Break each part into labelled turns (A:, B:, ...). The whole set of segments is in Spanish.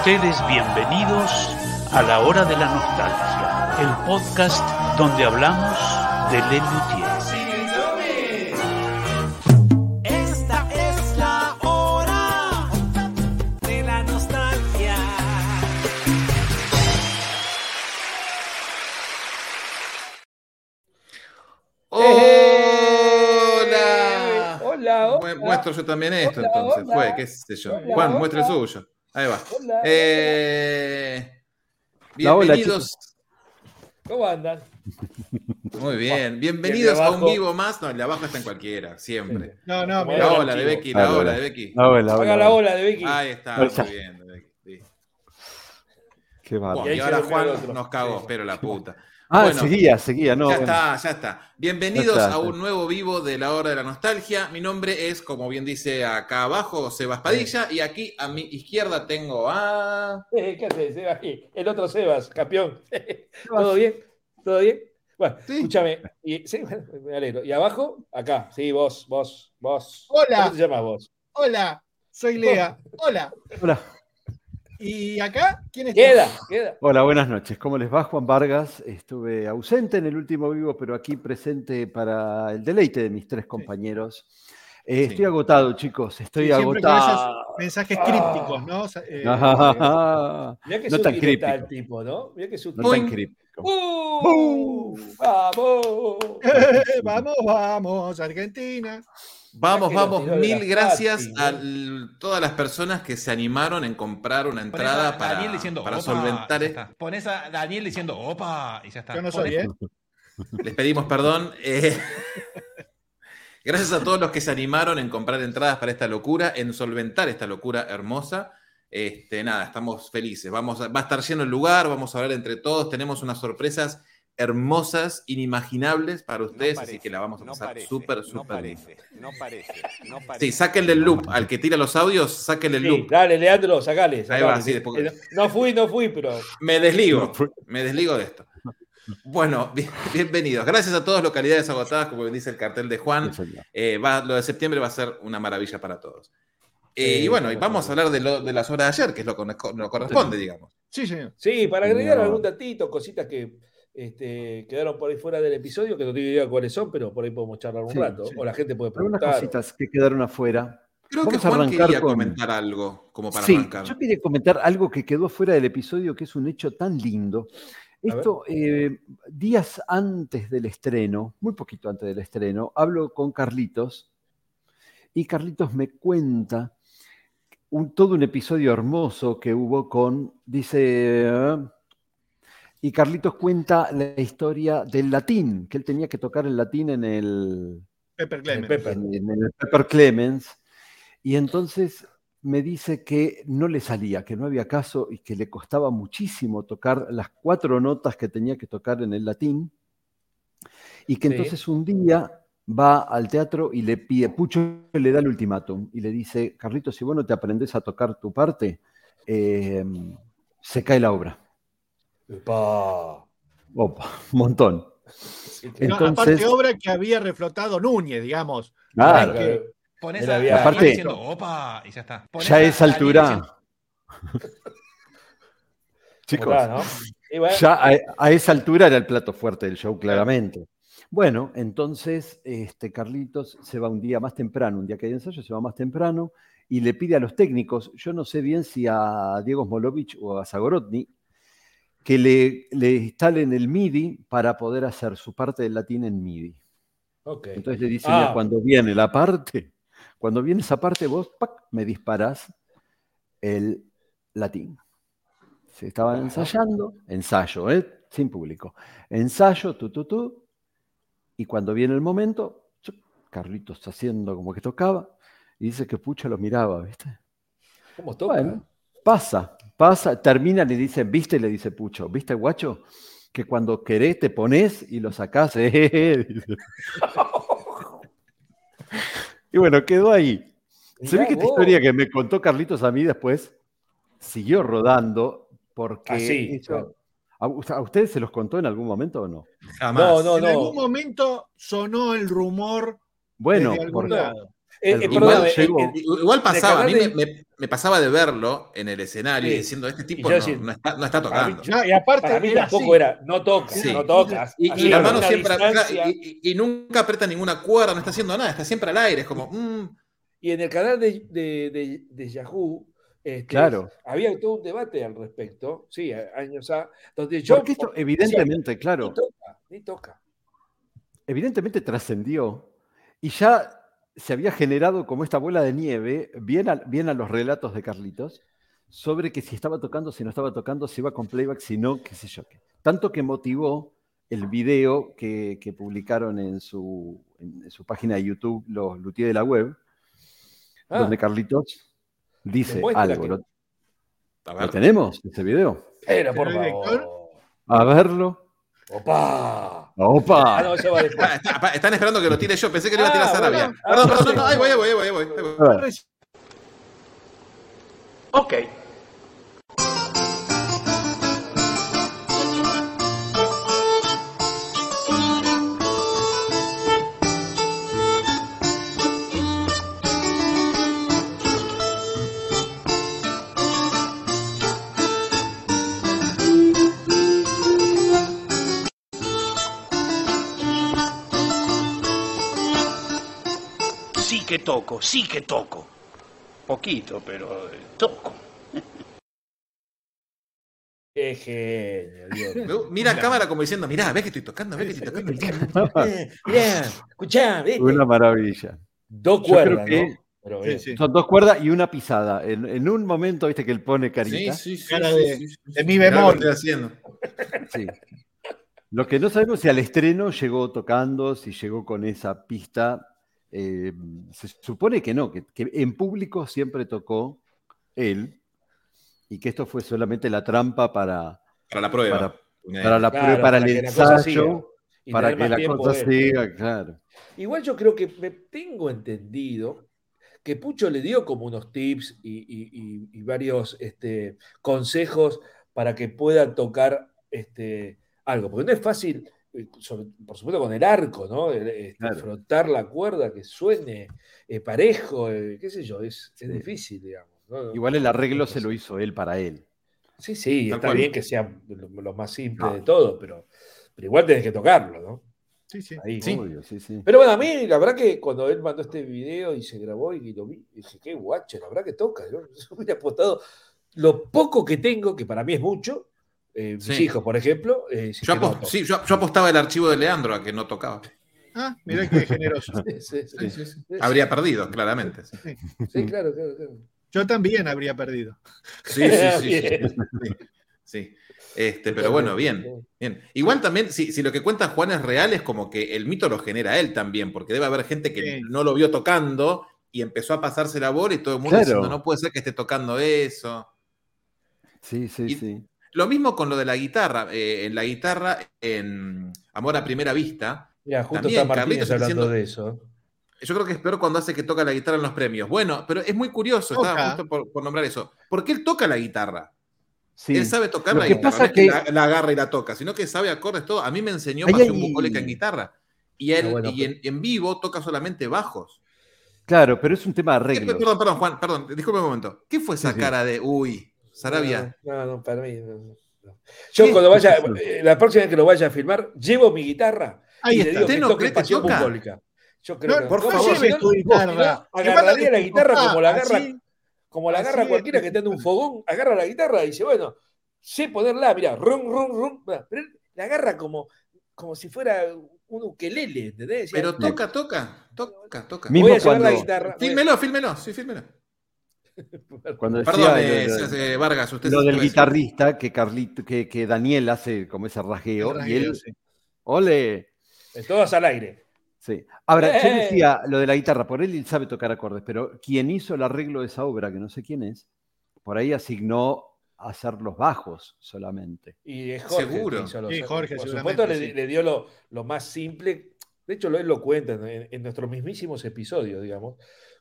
A: Ustedes bienvenidos a la hora de la nostalgia, el podcast donde hablamos de Lelutier.
B: Esta es la hora de la nostalgia.
C: ¡Hola!
D: Hola,
C: Mu-
D: hola.
C: Muestro yo también esto,
D: Hola,
C: entonces.
D: hola.
C: Fue, qué sé yo.
D: Hola,
C: Juan,
D: hola.
C: muestre el suyo. Ahí va.
D: Hola,
C: Eh,
E: Hola, hola,
C: bienvenidos.
D: ¿Cómo andan?
C: Muy bien. Bienvenidos a un vivo más. No, el de abajo está en cualquiera, siempre.
F: No, no.
C: La
D: era
C: ola de. Becky, la ola
E: hola.
C: de Becky.
E: Hola, hola,
D: la
E: hola.
D: ola de Becky.
C: Ahí está, muy bien. de Becky, sí.
E: Qué
C: Bueno,
E: bárbaro.
D: Y
C: ahora Juan nos cagó,
D: Sí.
C: pero la puta.
E: Ah,
C: Bueno.
E: seguía, seguía, no.
C: ya
E: bueno.
C: está, ya está. Bienvenidos
E: Ya está.
C: a un nuevo vivo de la hora de la nostalgia. Mi nombre es, como bien dice acá abajo, Sebas Padilla. Y aquí a mi izquierda tengo a.
D: ¿Qué haces, Sebas? El otro Sebas, campeón. ¿Todo bien? ¿Todo bien? Bueno,
C: Sí.
D: escúchame. Y, sí, me alegro. ¿Y abajo? Acá. Sí, vos, vos, vos.
F: Hola.
D: ¿Cómo te llamas vos?
F: Hola, soy Lea. Hola.
E: Hola.
F: ¿Y acá? ¿Quién está?
D: Queda, queda.
E: Hola, buenas noches. ¿Cómo les va, Juan Vargas? Estuve ausente en el último vivo, pero aquí presente para el deleite de mis tres compañeros. Eh,
C: Sí.
E: Estoy agotado, chicos. Estoy
F: Sí, siempre con
E: agotado.
F: Mensajes
D: Ah.
F: crípticos, ¿no? O sea, eh,
E: Ah,
D: Mirá que
E: No tan críptico.
D: el tipo, ¿no? Mirá que
E: no tan
C: Boing.
E: críptico.
D: ¡Uh! ¡Vamos!
F: vamos, vamos, Argentina.
C: Vamos, vamos, mil gracias a
D: ¿no?
C: l- todas las personas que se animaron en comprar una entrada
G: a
C: para,
G: Daniel diciendo
C: para
G: opa,
C: solventar
G: ya
C: esto.
G: Pones a Daniel diciendo opa y ya está.
F: Yo no soy, ¿eh?
C: Les pedimos perdón. eh, gracias a todos los que se animaron en comprar entradas para esta locura, en solventar esta locura hermosa. Este, nada, estamos felices. Vamos a- va a estar lleno el lugar, vamos a hablar entre todos. Tenemos unas sorpresas hermosas, inimaginables para ustedes, así que la vamos a pasar súper, súper bien.
H: No parece, no parece.
C: Sí, sáquenle el loop. Al que tira los audios, sáquenle el
D: Sí,
C: loop.
D: dale, Leandro, sacale. sacale.
C: va, sí, después-
D: Eh, No fui, no fui, pero.
C: Me desligo, me desligo de esto. Bueno, bien- bienvenidos. Gracias a todas localidades agotadas, como dice el cartel de Juan.
E: Sí.
C: Eh, va- lo de septiembre va a ser una maravilla para todos. Eh,
D: Sí,
C: y bueno, y vamos a hablar de, lo- de las horas de ayer, que es lo que nos- corresponde, digamos.
F: Sí, señor.
D: Sí, para agregar
E: No.
D: algún datito, cositas que este, quedaron por ahí fuera del episodio, que no tengo idea cuáles son, pero por ahí podemos charlar un
E: Sí,
D: rato.
F: sí.
D: O la gente puede
E: Algunas
D: preguntar.
E: cositas que quedaron afuera.
C: Creo
E: Vamos
C: que
E: a
C: Juan
E: arrancar
C: quería
E: con-
C: comentar algo, como para
E: sí,
C: arrancar.
E: yo quería comentar algo que quedó fuera del episodio, que es un hecho tan lindo. Esto, eh, días antes del estreno, muy poquito antes del estreno, hablo con Carlitos y Carlitos me cuenta un, todo un episodio hermoso que hubo con, dice, ah, y Carlitos cuenta la historia del latín, que él tenía que tocar el latín en el,
F: Pepper
E: en el Pepper Clemens, y entonces me dice que no le salía, que no había caso y que le costaba muchísimo tocar las cuatro notas que tenía que tocar en el latín, y que
D: Sí.
E: entonces un día va al teatro y le pide, Pucho le da el ultimátum y le dice, Carlitos, si vos no te aprendes a tocar tu parte, eh, se cae la obra. Opa, un montón.
D: Sí,
F: No,
E: Entonces-
F: aparte, obra que había reflotado Núñez, digamos.
E: Claro,
D: Claro.
G: Pones a
E: Aparte-
G: diciendo opa y ya está. Pones
E: ya
G: a Daniel
E: altura.
G: diciendo-
E: Chicos,
D: ¿Cómo está, no? Y bueno,
E: Ya a, a esa altura era el plato fuerte del show, claramente. Bueno, entonces este, Carlitos se va un día más temprano, un día que hay ensayo, se va más temprano y le pide a los técnicos, yo no sé bien si a Diego Smolovich o a Zagorodny, que le, le instalen el MIDI para poder hacer su parte del latín en MIDI.
D: ok.
E: Entonces le dice,
D: Ah.
E: "Mira, cuando viene la parte, cuando viene esa parte, vos ¡pac! me disparás el latín. Se estaban
D: Ajá.
E: ensayando, ensayo, ¿eh? sin público. Ensayo, tú, tú, tú. Y cuando viene el momento, Carlitos haciendo como que tocaba, y dice que Pucho lo miraba, ¿viste?
D: ¿Cómo toca?
E: Bueno, pasa, pasa, terminan y dicen, ¿viste? Le dice Pucho, ¿viste, guacho? Que cuando querés te pones y lo sacás. eh", dice. y bueno, quedó ahí. Se ve que esta historia que me contó Carlitos a mí después siguió rodando porque
D: sí,
E: eso-
D: claro.
E: ¿a, us- a ustedes se los contó en algún momento o no?
C: Jamás.
D: No, no,
F: en
D: no.
F: algún momento sonó el rumor
E: Bueno,
F: desde algún
E: porque-
F: lado.
D: Eh,
E: El
D: eh,
C: Igual pasaba, a mí me,
D: de-
C: me- me pasaba de verlo en el escenario
D: Sí.
C: diciendo, este
D: Y
C: tipo no,
D: decía,
C: no está, no está
D: para mí-
C: tocando.
F: No, y aparte
D: para mí
F: era
D: tampoco
F: así.
D: era, no toca,
C: Sí.
D: no tocas.
C: Y, y la mano
D: una
C: siempre y, y- y nunca aprieta ninguna cuerda, no está haciendo nada, está siempre al aire, es como, mm,
D: Y en el canal de, de- de- de Yahoo este,
E: Claro.
D: había todo un debate al respecto, sí, años A, donde yo
E: Porque esto, evidentemente, claro,
D: toca, ni toca.
E: evidentemente trascendió y ya se había generado como esta bola de nieve, bien a, bien a los relatos de Carlitos, sobre que si estaba tocando, si no estaba tocando, si iba con playback, si no, qué sé yo qué. Tanto que motivó el video que, que publicaron en su, en su página de YouTube, los Luthier de la Web,
D: Ah,
E: donde Carlitos dice algo.
D: que-
E: ¿Lo, tenemos, ese video?
D: pero por
F: ¿Señor director?
D: favor.
E: A verlo.
D: ¡Opa!
E: ¡Opa!
D: Ah, no, eso va después.
C: Está- están esperando que lo tire yo, pensé que lo iba a tirar
D: Ah,
C: Sarabia.
D: bueno.
C: Perdón, perdón, no, ahí voy, ahí voy, ahí voy, ahí voy.
A: Ok. Que toco, sí que toco. Poquito, pero eh, toco.
D: Qué genio, Dios.
C: Me- Mira a cámara como diciendo, mirá, ves que estoy tocando, ves que estoy tocando.
D: Mirá, escuchá, ¿viste?
E: Una maravilla.
D: Dos
E: Yo creo
D: cuerdas,
E: que-
D: ¿no? Pero
F: Sí,
D: bien.
F: sí.
E: Son dos cuerdas y una pisada. En, en un momento, viste que él pone carita.
C: Sí, sí, sí.
F: Cara de-
C: sí, sí,
F: de
C: sí.
F: mi
C: Mirá lo
F: bemol.
C: que estoy haciendo.
E: Sí. Lo que no sabemos es si al estreno llegó tocando, si llegó con esa pista. Eh, se supone que no, que, que en público siempre tocó él y que esto fue solamente la trampa para,
C: Para la prueba.
E: para, la
D: Claro,
E: prueba, para
D: para
E: el
D: que la cosa siga.
E: ensayo,
D: Y
E: para que la cosa siga, claro.
D: Igual yo creo que me tengo entendido que Pucho le dio como unos tips y, y- y- y varios este, consejos para que pueda tocar este, algo. Porque no es fácil, sobre- por supuesto con el arco, ¿no? El, este,
E: Claro.
D: Frotar la cuerda, que suene eh, parejo, eh, qué sé yo, es, es difícil, digamos. ¿no?
E: Igual el arreglo se lo hizo él para él.
D: Sí, sí, está
C: cual.
D: bien que sea lo, lo más simple
E: No.
D: de todo, pero, pero igual tenés que tocarlo, ¿no?
F: Sí, sí.
D: Ahí.
C: Sí.
E: Obvio, sí, sí.
D: Pero bueno, a mí, la verdad que cuando él mandó este video y se grabó y lo vi, dije, qué guacho, la verdad que toca. Yo, yo hubiera apostado lo poco que tengo, que para mí es mucho, eh, mis
C: Sí.
D: hijos, por ejemplo. eh,
C: Yo, sí, apostaba el archivo de Leandro a que no tocaba.
F: Ah, mirá qué generoso.
D: Sí, sí, sí.
C: Sí, sí, sí. Habría perdido, claramente. Sí,
D: Sí, claro, claro, claro.
F: Yo también habría perdido.
C: sí, sí. sí, sí,
D: Bien.
C: sí. Sí. Este, pero bueno, bien. Bien. Igual también, si, si lo que cuenta Juan es real, es como que el mito lo genera él también, porque debe haber gente que
F: Sí.
C: no lo vio tocando y empezó a pasarse la bola y todo el mundo
E: Claro.
C: diciendo, no puede ser que esté tocando eso.
E: Sí, sí,
C: Y-
E: sí.
C: Lo mismo con lo de la guitarra. eh, en la guitarra, en Amor a Primera Vista,
D: Mira, justo
C: También
D: está Martínez hablando de eso.
C: yo creo que es peor cuando hace que toca la guitarra en los premios. Bueno, pero es muy curioso, estaba justo por, por nombrar eso. Porque él toca la guitarra.
E: sí.
C: Él sabe tocar
E: Lo
C: la
E: que
C: guitarra.
E: pasa
C: no es que
E: que-
C: la, la agarra y la toca, sino que sabe acordes todo. A mí me enseñó hacer un
E: hay-
C: bucólica en guitarra. Y él
D: Ah, bueno,
C: y en, en vivo toca solamente bajos.
E: Claro, pero es un tema de
C: ¿Qué-
E: arreglo.
C: perdón, perdón, Juan, perdón, disculpe un momento. ¿Qué fue esa
E: Sí, sí.
C: cara de uy, Sarabia?
D: No, no, para mí. no, no. Yo cuando vaya, eh, la próxima vez que lo vaya a filmar, llevo mi guitarra
F: Ahí
D: y le
F: está.
D: digo
C: ¿Usted
D: que
C: no cree que
D: pasión
C: toca?
D: bucólica. Yo creo
F: No,
D: que
C: por
D: no,
C: favor,
F: lleve tu guitarra.
D: agarraría la guitarra como la agarra,
F: Así,
D: como la agarra
F: es.
D: cualquiera que esté en un fogón, agarra la guitarra y dice, bueno, sé ponerla, mira, rum, rum, rum, pero él la agarra como, como si fuera un ukelele, ¿entendés?
C: Pero
D: "No,
C: toca, toca, toca, toca.
D: Voy a llevar la guitarra.
C: Fílmelo, fílmelo, sí, fílmelo.
E: Cuando decía
C: Perdón,
E: lo-
C: eh,
E: lo-
C: Vargas, usted
E: lo del guitarrista que, Carlito, que, que Daniel hace como ese rasgueo,
F: el
E: y él,
F: rasgueo, sí.
E: ole.
D: Todas al aire.
E: Sí. Ahora, yo
D: ¡Eh!
E: decía lo de la guitarra, por él sabe tocar acordes, pero quien hizo el arreglo de esa obra, que no sé quién es, por ahí asignó hacer los bajos solamente.
D: Y es Jorge.
C: Seguro.
D: hizo los-
F: Sí, Jorge,
D: por supuesto, le,
F: sí.
D: le dio lo, lo más simple. De hecho, lo, él lo cuenta en, en nuestros mismísimos episodios, digamos.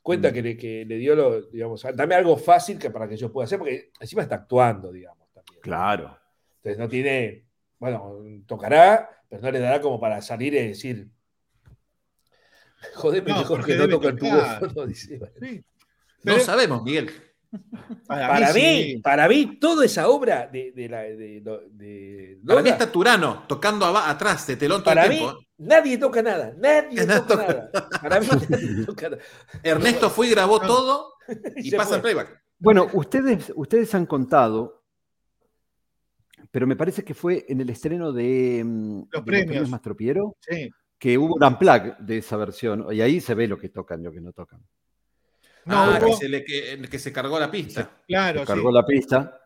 D: Cuenta
E: Mm.
D: que, le, que le dio lo, digamos, dame algo fácil que para que yo pueda hacer, porque encima está actuando, digamos, también.
E: Claro.
D: Entonces no tiene, bueno, tocará, pero no le dará como para salir y decir, Jodeme
F: No,
D: mejor
F: porque
D: que no toca el teléfono, dice.
F: Sí.
C: No sabemos, Miguel.
D: Para mí,
F: sí.
D: para mí, toda esa obra de, de la de, de
C: Para mí está Turano tocando atrás de telón todo
D: para
C: el
D: mí,
C: tiempo.
D: Nadie toca nada. Nadie toca
C: toca
D: nada. Para mí, nadie toca nada.
C: Ernesto fue y grabó todo y
D: Se
C: pasa el playback.
E: Bueno, ustedes, ustedes han contado, pero me parece que fue en el estreno de, mm, de
F: premios.
E: Mastropiero
F: Sí.
E: que hubo un unplug de esa versión, y ahí se ve lo que tocan y lo que no tocan.
F: No,
C: ah, que, se le, que, que se cargó la pista.
F: Claro, sí.
E: Cargó la pista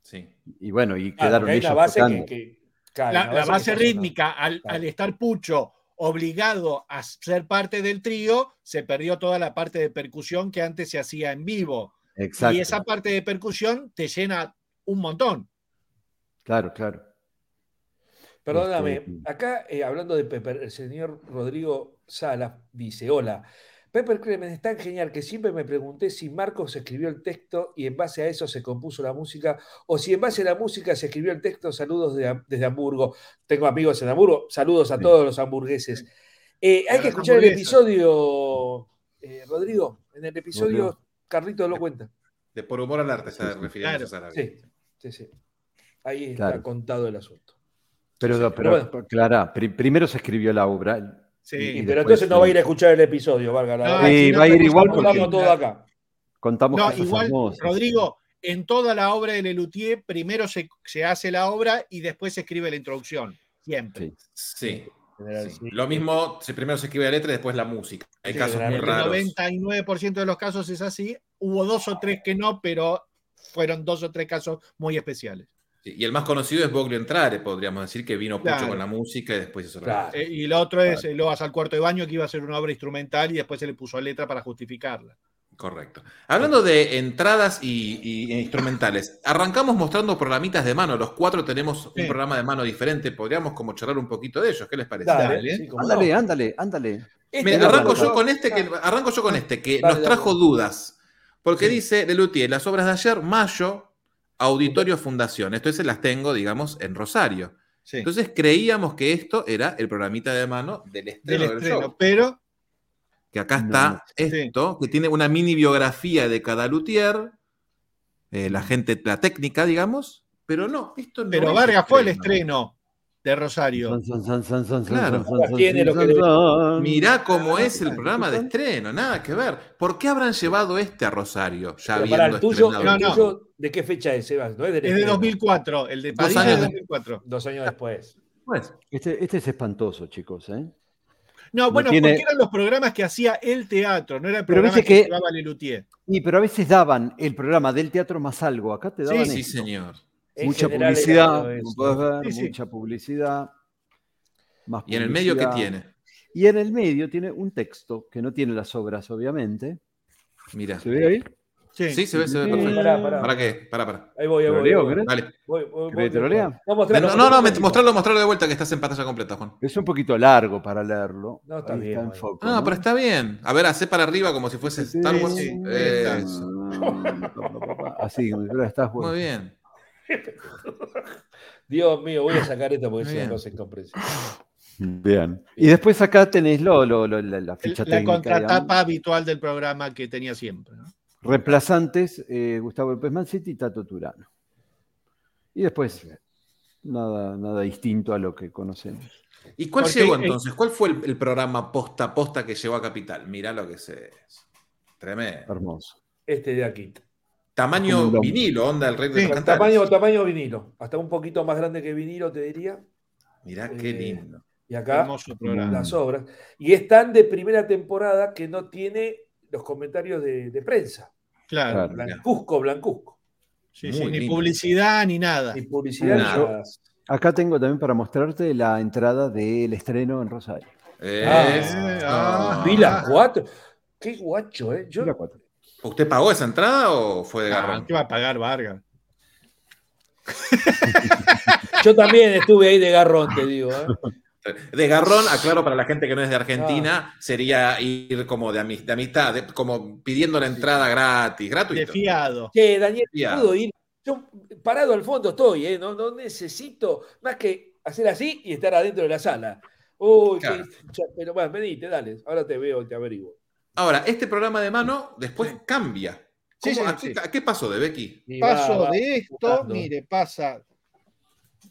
C: Sí.
E: y bueno, y
D: Claro,
E: quedaron
D: hay
E: ellos
D: una base
E: tocando.
D: que, que- claro,
F: La, base rítmica, al,
D: Claro.
F: al estar Pucho obligado a ser parte del trío, se perdió toda la parte de percusión que antes se hacía en vivo.
E: Exacto.
F: Y esa parte de percusión te llena un montón.
E: Claro, claro.
D: Perdóname,
E: Este,
D: acá eh, hablando de Pepper, el señor Rodrigo Salas dice, hola, Pepper Clemens es tan genial que siempre me pregunté si Marcos escribió el texto y en base a eso se compuso la música, o si en base a la música se escribió el texto, saludos de- desde Hamburgo. Tengo amigos en Hamburgo, saludos a
E: Sí.
D: todos los hamburgueses. Eh, hay que escuchar el episodio, eh, Rodrigo, en el episodio
E: Rodrigo.
D: Carlito lo cuenta.
C: De por humor al arte se
E: Sí, sí.
C: refiere a
D: Sí, sí, sí. Ahí está
E: Claro.
D: contado el asunto.
E: Pero,
D: Sí,
E: pero,
D: pero bueno.
E: Clara, pri- primero se escribió la obra.
F: Sí.
E: Y
D: Y
E: después,
D: pero entonces no va a ir a escuchar el episodio, valga la
F: No,
D: verdad.
E: Sí,
F: si no,
E: va a ir igual
F: contamos
E: porque
D: Contamos todo acá.
E: contamos
F: No, igual. Rodrigo, en toda la obra de Lelutier, primero se, se hace la obra y después se escribe la introducción. Siempre.
E: Sí.
C: Lo mismo, primero se escribe la letra y después la música. Hay
D: Sí,
C: casos muy
D: generalmente
F: El
C: raros.
F: 99% de los casos es así. Hubo dos o tres que no, pero fueron dos o tres casos muy especiales.
C: Sí, Y el más conocido es Boglio Entrare, podríamos decir, que vino Pucho
F: Claro.
C: con la música y después hizo la
D: Claro.
F: Eh, y lo otro es eh, Loas al cuarto de baño, que iba a ser una obra instrumental y después se le puso letra para justificarla.
C: Correcto. Hablando de entradas y, y- e instrumentales, arrancamos mostrando programitas de mano. Los cuatro tenemos un
F: Sí.
C: programa de mano diferente. Podríamos como charlar un poquito de ellos. ¿Qué les parece?
D: Dale,
F: Dale.
D: sí, cómo
E: Ándale,
D: no.
E: ándale, ándale.
D: Este
C: Mira,
D: lo
C: arranco yo con este que arranco yo con este que
D: Dale,
C: nos
D: dale.
C: trajo dudas. Porque
D: Sí.
C: dice Lelutier, las obras de ayer, mayo, Auditorio Fundación. Esto se las tengo, digamos, en Rosario.
F: Sí.
C: Entonces creíamos que esto era el programita de mano del estreno
F: del
C: del,
F: estreno.
C: show.
F: Pero
C: Que acá está
E: no.
C: esto, que tiene una mini biografía de cada luthier, eh, la gente, la técnica, digamos, pero no, esto no
F: Pero Vargas fue el estreno de Rosario.
C: Claro. Mirá cómo es el
E: Ah,
C: programa de estreno, nada que ver. ¿Por qué habrán llevado este a Rosario? Ya
D: para el tuyo,
C: estrenado?
D: el
F: No, no.
D: tuyo, ¿de qué fecha es, Sebas? No es del
F: Es de
D: estreno.
F: 2004, el de es. 2004.
D: Dos años después.
C: Pues,
E: Este, este es espantoso, chicos. ¿eh?
F: No, bueno,
E: tiene-
F: porque eran los programas que hacía el teatro, no era el
E: Pero
F: programa que,
E: que-
F: llevaba Lelutier.
E: Y, pero a veces daban el programa del teatro más algo. Acá te daban
C: sí,
E: esto.
C: señor.
E: Mucha publicidad,
F: Sí, sí.
E: mucha publicidad. Más
C: ¿Y en el medio qué tiene?
E: Y en el medio tiene un texto que no tiene las obras, obviamente.
C: Mira.
E: ¿Se ve ahí?
F: Sí.
C: Sí, se ve, se ve
E: Sí.
C: perfecto.
D: Pará, pará.
C: ¿Para qué? Para, para.
D: Ahí voy, ahí
E: ¿Te lo
D: voy.
E: leo?
C: Dale.
D: Voy, voy,
E: ¿Querés
D: voy,
E: que te lo lea?
D: No,
C: No,
D: mostralo,
C: no, no, mostrarlo, mostrarlo de vuelta que estás en pantalla completa, Juan.
E: Es un poquito largo para leerlo.
D: No, está
E: Ahí
D: bien,
E: en foco,
C: No, pero está bien. A ver, hace para arriba como si fuese Star Wars.
F: sí, ahí
C: Eso.
E: está. Así, como si fuera Star Wars.
C: Muy bien.
D: Dios mío, voy a sacar esto porque es una
C: bien.
D: cosa incomprensible.
E: Bien. Y después acá tenés lo, lo- lo- la, la ficha
F: la
E: técnica.
F: contratapa
E: digamos.
F: habitual del programa que tenía siempre. ¿no?
E: Reemplazantes, eh, Gustavo López Mancini y Tato Turano. Y después, nada, nada distinto a lo que conocemos.
C: ¿Y cuál
F: Porque,
C: llegó entonces? ¿Cuál fue el, el programa posta a posta que llegó a Capital? Mirá lo que es. Tremendo.
E: Hermoso.
D: Este de aquí.
C: Tamaño vinilo, onda el rey de
F: Sí,
C: los.
D: Tamaño, tamaño vinilo. Hasta un poquito más grande que vinilo, te diría.
C: Mirá qué
D: Eh,
C: lindo.
D: Y acá
F: Hermoso programa.
D: las obras. Y están de primera temporada que no tiene los comentarios de, de prensa.
F: Claro.
D: Blancuzco, blancuzco.
F: Sí, sí, ni
C: lindo.
F: publicidad ni nada.
D: Ni publicidad ni
C: Nada.
E: Acá tengo también para mostrarte la entrada del estreno en Rosario.
C: Es-
F: ah.
D: Vi las cuatro. Qué guacho, ¿eh? Yo.
C: ¿Usted pagó esa entrada o fue de
F: Ah,
C: garrón?
F: ¿Qué va a pagar Vargas?
D: yo también estuve ahí de garrón, te digo. ¿eh?
C: De garrón, aclaro para la gente que no es de Argentina, sería ir como de, ami- de amistad, de- como pidiendo la entrada gratis,
F: De
C: gratuito.
F: fiado.
D: Che, Daniel,
C: Ya.
D: puedo ir. Yo parado al fondo estoy, ¿eh? No, no necesito más que hacer así y estar adentro de la sala. Uy,
C: Claro.
D: qué- pero bueno, venite, dale. Ahora te veo y te averiguo.
C: Ahora, este programa de mano después cambia.
F: Sí,
C: ¿Cómo-
F: sí,
C: a, qué,
F: sí.
C: a qué pasó de Becky?
F: Paso
D: va, va
F: de esto,
D: buscando.
F: mire, pasa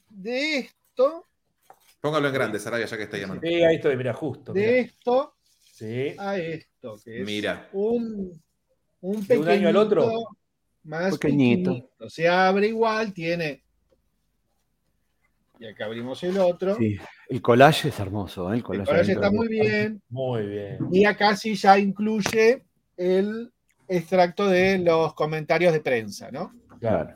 F: de esto,
C: Póngalo en grande, Sarabia, ya que está llamando.
D: Sí, ahí estoy, mira, justo.
F: de esto
D: Sí.
F: a esto, que es
C: Mira.
F: un, un
D: ¿De un año al otro?
F: pequeñito Más
E: Pequeñito.
F: pequeñito. Se abre igual, tiene. Y acá abrimos el otro.
E: Sí. El collage es hermoso, ¿eh? El
F: El
E: collage,
F: está muy bien.
D: Muy bien.
F: Y acá sí ya incluye el extracto de los comentarios de prensa, ¿no?
D: Claro.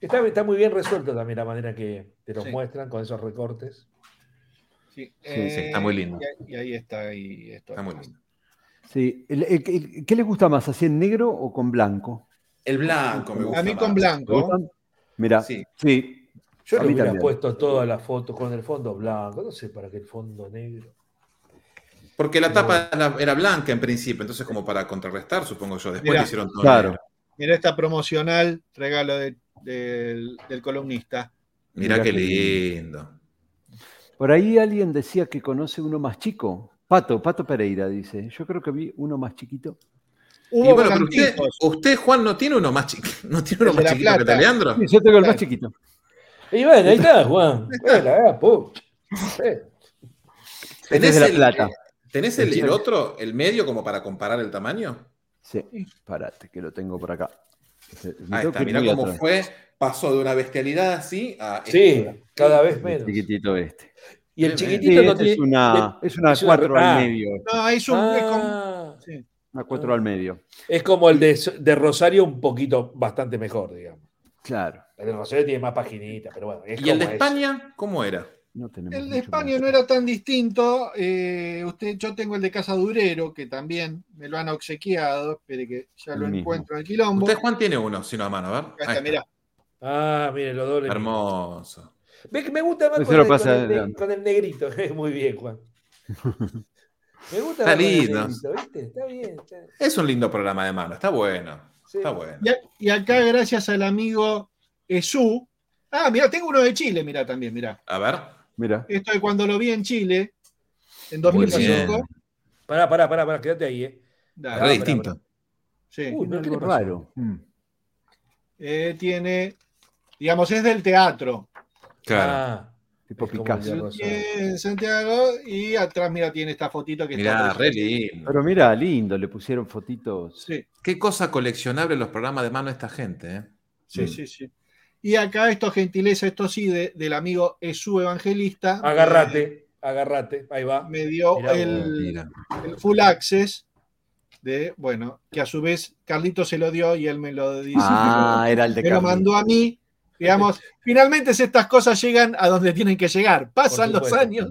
D: Está, está muy bien resuelto también la manera que te los
F: Sí.
D: muestran con esos recortes.
F: Sí,
C: sí, está muy lindo.
F: Y, ahí- y ahí está. Y esto
C: Está muy lindo.
E: Sí. El- el- el- ¿Qué les gusta más, así en negro o con blanco?
C: El blanco me gusta.
F: A mí con
E: ¿Te
F: blanco.
E: Mira,
C: Sí.
E: sí.
D: Yo
E: A
D: le
E: mí
D: hubiera
E: también.
D: puesto todas las fotos con el fondo blanco. No sé para qué el fondo negro.
C: Porque la tapa era- era blanca en principio, entonces como para contrarrestar, supongo yo. Después
F: Mirá.
C: le hicieron todo
E: Claro.
C: negro.
F: Mira esta promocional, regalo de- del, del columnista.
C: Mirá
E: Mirá
C: qué lindo.
E: Por ahí alguien decía que conoce uno más chico. Pato, Pato Pereira dice. Yo creo que vi uno más chiquito.
C: Y bueno, pero usted, usted, Juan, no tiene uno más chiquito, no tiene uno más chiquito que Leandro.
E: Sí, yo tengo el más chiquito.
D: Y bueno, ahí está, Juan. Bueno,
E: Este es La
C: el,
E: Plata.
C: ¿Tenés el, el otro, el medio, como para comparar el tamaño?
E: Sí, parate, que lo tengo por acá. Me
C: Ahí está, mirá cómo
E: atrás.
C: fue. Pasó de una bestialidad así a.
D: Sí, cada vez
E: El
D: menos.
E: chiquitito este.
D: Y el
C: Sí,
D: chiquitito no
E: este
D: tiene.
E: es una, es una
D: es una-
E: 4
D: ah.
E: al medio.
F: No, es un. es como-
D: Ah,
F: sí.
E: Una 4 al medio.
D: es como el de, de Rosario, un poquito bastante mejor, digamos.
E: Claro.
D: El de Rosario tiene más paginitas, pero bueno. es
C: ¿Y el de
D: como es.
C: España, cómo era?
E: No tenemos
F: El de España
E: más.
F: no era tan distinto. eh, usted, yo tengo el de Casa Durero, que también me lo han obsequiado. Espere que ya lo encuentro en el quilombo.
C: Usted, Juan, tiene uno, si no a mano, a ver.
F: Acá está,
C: está.
F: mirá.
D: Ah, mire, los dobles.
C: Hermoso.
D: Ve que me gusta más con
E: lo
D: el, con el con el negrito. Muy bien, Juan. Me gusta
C: Está
D: más con el
C: lindo.
D: negrito, ¿viste? Está bien. está-
C: Es un lindo programa de mano, está bueno.
D: Sí.
C: Está bueno.
F: Y, a- y acá, gracias al amigo Esu. Ah, mira, tengo uno de Chile, mira también, mira.
C: A ver.
E: Mira.
F: Esto de cuando lo vi en Chile, en
C: Muy
F: 2005.
C: bien.
D: Pará, pará, pará, pará, quédate ahí, eh.
F: Dale,
D: pará,
C: distinto.
F: sí.
D: Uy, pero ¿qué
E: Algo
D: le pasó?
E: raro. Mm.
F: Eh, tiene, digamos, es del teatro.
C: Claro.
D: Ah,
E: Tipo Picasso.
F: Santiago y atrás, mira, tiene esta fotito que
C: Mirá,
F: está.
C: re lindo.
E: Pero mira, lindo, le pusieron fotitos.
F: Sí,
C: Qué cosa coleccionable los programas de mano de esta gente, ¿eh?
F: sí,
E: Mm.
F: sí, sí. Y acá esto gentileza, esto sí, de- del amigo Esu Evangelista.
D: Agarrate, agarrate, ahí va.
F: Me dio
D: Mirá
F: el, el full access de, bueno, que a su vez Carlito se lo dio y él me lo dice.
E: Ah, era el de
F: me lo mandó a mí. Digamos, finalmente estas cosas llegan a donde tienen que llegar. Pasan los años,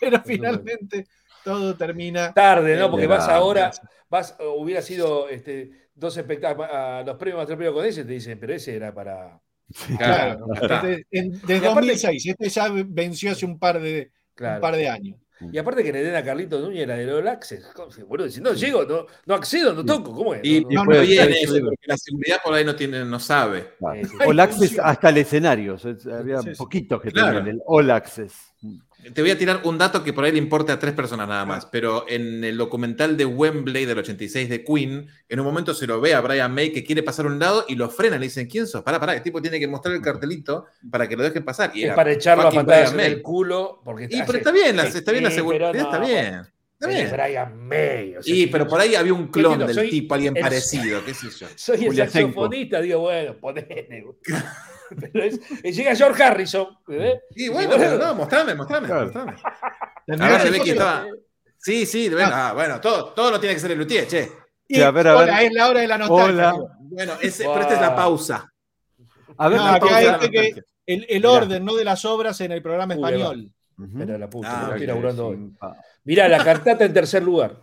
F: pero finalmente todo termina.
D: Tarde, ¿no? Porque vas ahora, vas, hubiera sido este, dos espectáculos, a los premios más premios con ese, te dicen, pero ese era para.
F: Claro,
C: está.
F: Este, en- desde
D: aparte-
F: 2006, este ya venció hace un par de, un
D: Claro.
F: par de años.
D: Y aparte que le den a Carlito Núñez la de All Access. Boludo, si no llego, no, no accedo, no toco. ¿Cómo es?
C: Y,
D: No,
C: y
D: no,
C: bien
F: no,
C: eso, porque la seguridad por ahí no tiene, no sabe.
E: Claro. All Access hasta el escenario. o sea, Había
F: Sí, sí.
E: poquitos que
C: Claro.
E: tenían el All Access.
C: Te voy a tirar un dato que por ahí le importa a tres personas nada más, pero en el documental de Wembley del 86 de Queen, en un momento se lo ve a Brian May que quiere pasar a un lado y lo frenan, le dicen, ¿quién sos? Pará, pará, el tipo tiene que mostrar el cartelito para que lo dejen pasar. Y
D: es para echarlo a
C: fucking
D: patadas
C: Brian
D: en
C: May.
D: el culo. Porque
C: Y pero está bien, la, está bien la seguridad,
D: no,
C: está bien. Está bien.
D: Brian May. o sea,
C: Y pero por ahí había un clon del
D: soy
C: tipo, alguien
D: el-
C: parecido, qué sé yo.
D: Soy el saxofonista, digo, bueno, ponele. Pero es- y llega George Harrison. ¿eh?
C: Y bueno, pero no, mostrame, mostrame,
E: Claro.
C: mostrame. Ahora se ve que estaba. Sí, sí, de verdad. Ah, bueno, todo, todo lo tiene que ser el luthier, che.
F: Y,
E: Sí, a ver, a
F: hola,
E: ver.
F: es la hora de la nostalgia.
E: Hola.
C: Bueno, ese, pero esta es la pausa.
E: A ver,
F: No,
E: la
F: acá
E: pausa.
C: la
F: este que-. El, el orden, no de las obras en el programa
D: Uy, ahí va.
F: español.
E: Ujú.
D: Era la puta,
C: Ah,
D: lo estoy
C: ok,
D: inaugurando hoy. Mirá, la cantata en tercer lugar.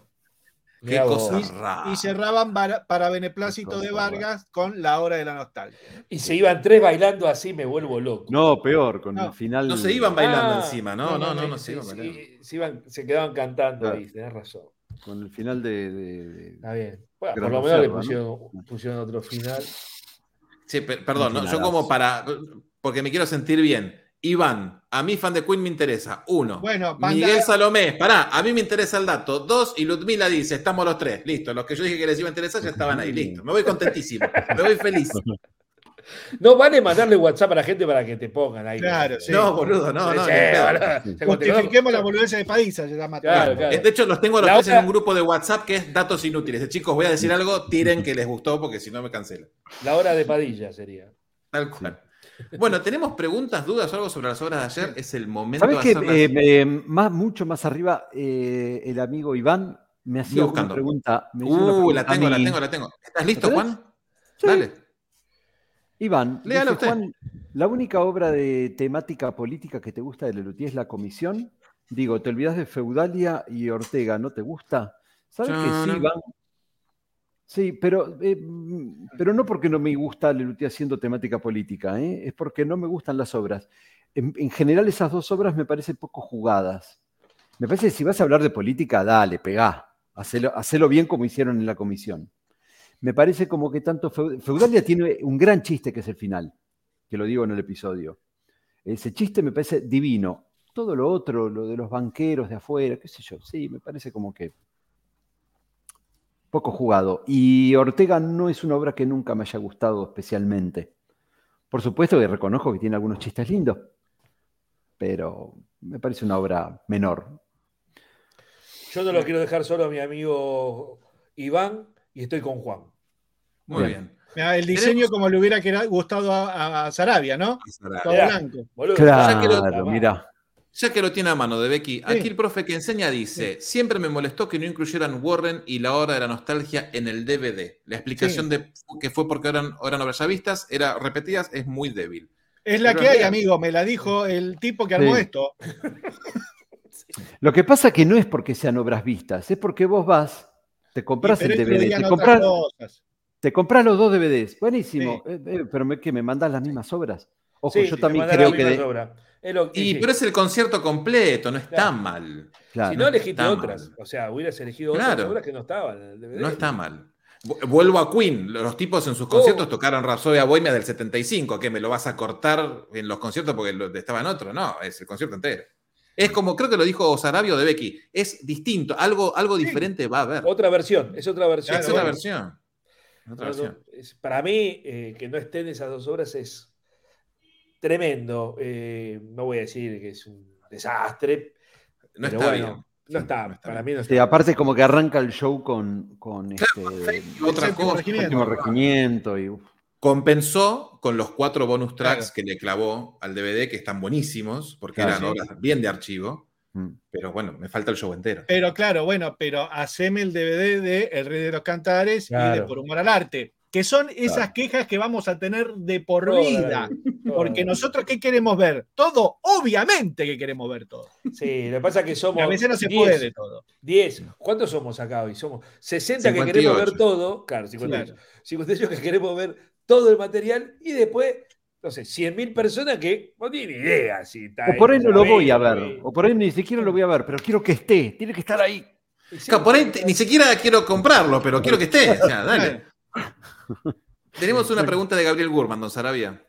C: Qué cosa
F: Y-
C: rara.
F: Y cerraban para, para beneplácito de Vargas con la hora de la nostalgia.
D: Y se iban tres bailando así, me vuelvo loco.
E: No, peor, con
F: No.
E: el final.
C: No se iban bailando
D: Ah,
C: encima, no, no, no, no, se
D: se,
C: iban
D: se-
C: bailando.
D: se iban- se quedaban cantando
E: Claro.
D: ahí, tenés razón.
E: Con el final de. de- de-
D: Está bien. Bueno, por lo menos le pusieron, pusieron otro final.
C: Sí, pe- perdón, no, yo como para. Porque me quiero sentir bien. Iván, a mí fan de Queen me interesa. Uno.
F: Bueno, banda-
C: Miguel Salomé, pará, a mí me interesa el dato. Dos, y Ludmila dice, estamos los tres. Listo, los que yo dije que les iba a interesar ya estaban ahí. Listo, me voy contentísimo. Me voy feliz.
D: No vale mandarle WhatsApp a la gente para que te pongan ahí.
F: Claro, sí.
C: No, boludo, no,
D: Sí,
C: no.
D: sí,
F: Justifiquemos la boludez de Padiza, se llama.
D: Claro, claro.
C: Eh, De hecho, los tengo a los
D: La
C: tres
D: otra-
C: en un grupo de WhatsApp que es datos inútiles. De chicos, voy a decir algo, tiren que les gustó porque si no me cancelan.
D: La hora de Padilla sería.
C: Tal cual. Bueno, ¿tenemos preguntas, dudas o algo sobre las obras de ayer? Es el momento
E: ¿Sabes
C: de
E: que
C: hacerlas.
E: más, mucho más arriba, eh, el amigo Iván me hacía una pregunta? me hizo una
C: Uh,
E: pregunta
C: la tengo, la tengo, la tengo. ¿Estás listo. Juan?
E: Sí.
C: Dale.
E: Iván, dice
C: usted.
E: Juan, la única obra de temática política que te gusta de Lelutier es La Comisión. Digo, te olvidas de Feudalia y Ortega, ¿no te gusta? ¿Sabes que sí. Iván? Sí, pero, eh, mm, pero no porque no me gusta Lelutier haciendo temática política, ¿eh? es porque no me gustan las obras. En, en general esas dos obras me parecen poco jugadas. Me parece que si vas a hablar de política, dale, pegá, hacelo, hacelo bien como hicieron en la comisión. Me parece como que tanto Feu- Feudalia tiene un gran chiste que es el final, que lo digo en el episodio. Ese chiste me parece divino. Todo lo otro, lo de los banqueros de afuera, qué sé yo, sí, me parece como que poco jugado. Y Ortega no es una obra que nunca me haya gustado especialmente. Por supuesto que reconozco que tiene algunos chistes lindos, pero me parece una obra menor.
D: Yo no lo quiero dejar solo a mi amigo Iván y estoy con Juan.
C: Muy
E: Bien.
F: El diseño como le hubiera gustado a, a Sarabia, ¿no? Todo
D: Mirá.
F: blanco.
D: Boludo,
E: Claro, mira.
C: Ya que lo tiene a mano de Becky, aquí el profe que enseña dice, siempre me molestó que no incluyeran Warren y la hora de la nostalgia en el DVD. La explicación de que fue porque eran, eran obras ya vistas, era repetidas, es muy débil.
F: Es la
C: Pero
F: que hay, amigo. Me la dijo el tipo que armó
E: Sí.
F: esto.
E: Lo que pasa que no es porque sean obras vistas, es porque vos vas, te compras el DVD, te compras,
F: cosas.
E: te compras los dos DVDs. Buenísimo.
F: Sí.
E: Eh, eh, pero me, que me mandas las mismas obras. Ojo,
D: Sí,
E: yo también creo que. de-
D: lo-
C: Y, pero es el concierto completo, no está
D: Claro.
C: mal.
E: claro.
D: si no elegiste otras,
C: mal.
D: o sea, hubieras elegido
C: Claro.
D: otras obras que no estaban.
C: No está mal. Vu- Vuelvo a Queen. Los tipos en sus conciertos tocaron Rhapsody Bohemia del 75. ¿Qué me lo vas a cortar en los conciertos porque estaba en otro? No, es el concierto entero. Es como, creo que lo dijo Sarabio de Becky, es distinto, algo, algo diferente va a haber.
D: Otra versión, es otra versión.
C: es otra
F: bueno.
C: versión. Otra
D: No, no,
C: versión.
D: es- para mí, eh, que no estén esas dos obras es tremendo. Eh, no voy a decir que es un desastre.
C: No
D: pero
C: está
D: bueno,
C: bien.
D: No está,
C: No está
D: para mí no está.
E: Sí, aparte, como que arranca el show con, con este,
C: Otra cosa.
F: regimiento.
E: último regimiento y.
C: Compensó con los cuatro bonus tracks
F: Claro.
C: que le clavó al DVD, que están buenísimos, porque
E: Claro,
C: eran
F: sí.
C: obras bien de archivo.
E: Mm.
C: Pero bueno, me falta el show entero.
F: Pero claro, bueno, pero haceme el DVD de El Rey de los Cantares y de. Por Humor al Arte, que son esas
E: Claro.
F: quejas que vamos a tener de por vida. Porque nosotros, ¿qué queremos ver? Todo, obviamente que queremos ver todo.
D: Sí, lo que pasa es que somos.
F: a veces no se
D: 10,
F: puede todo.
D: 10. ¿Cuántos somos acá hoy? Somos 60 que
C: 58.
D: queremos ver todo. Claro, 58. 58 que queremos ver todo el material y después, no sé, 100.000 personas que no tienen idea si está
E: O por ahí no lo voy a ver, o por ahí ni siquiera lo voy a ver, pero quiero que esté, tiene que estar ahí.
D: Sí,
C: Claro, por ahí ni siquiera quiero comprarlo, pero quiero que esté. O sea, dale. Tenemos una pregunta de Gabriel Gurman, don Sarabia.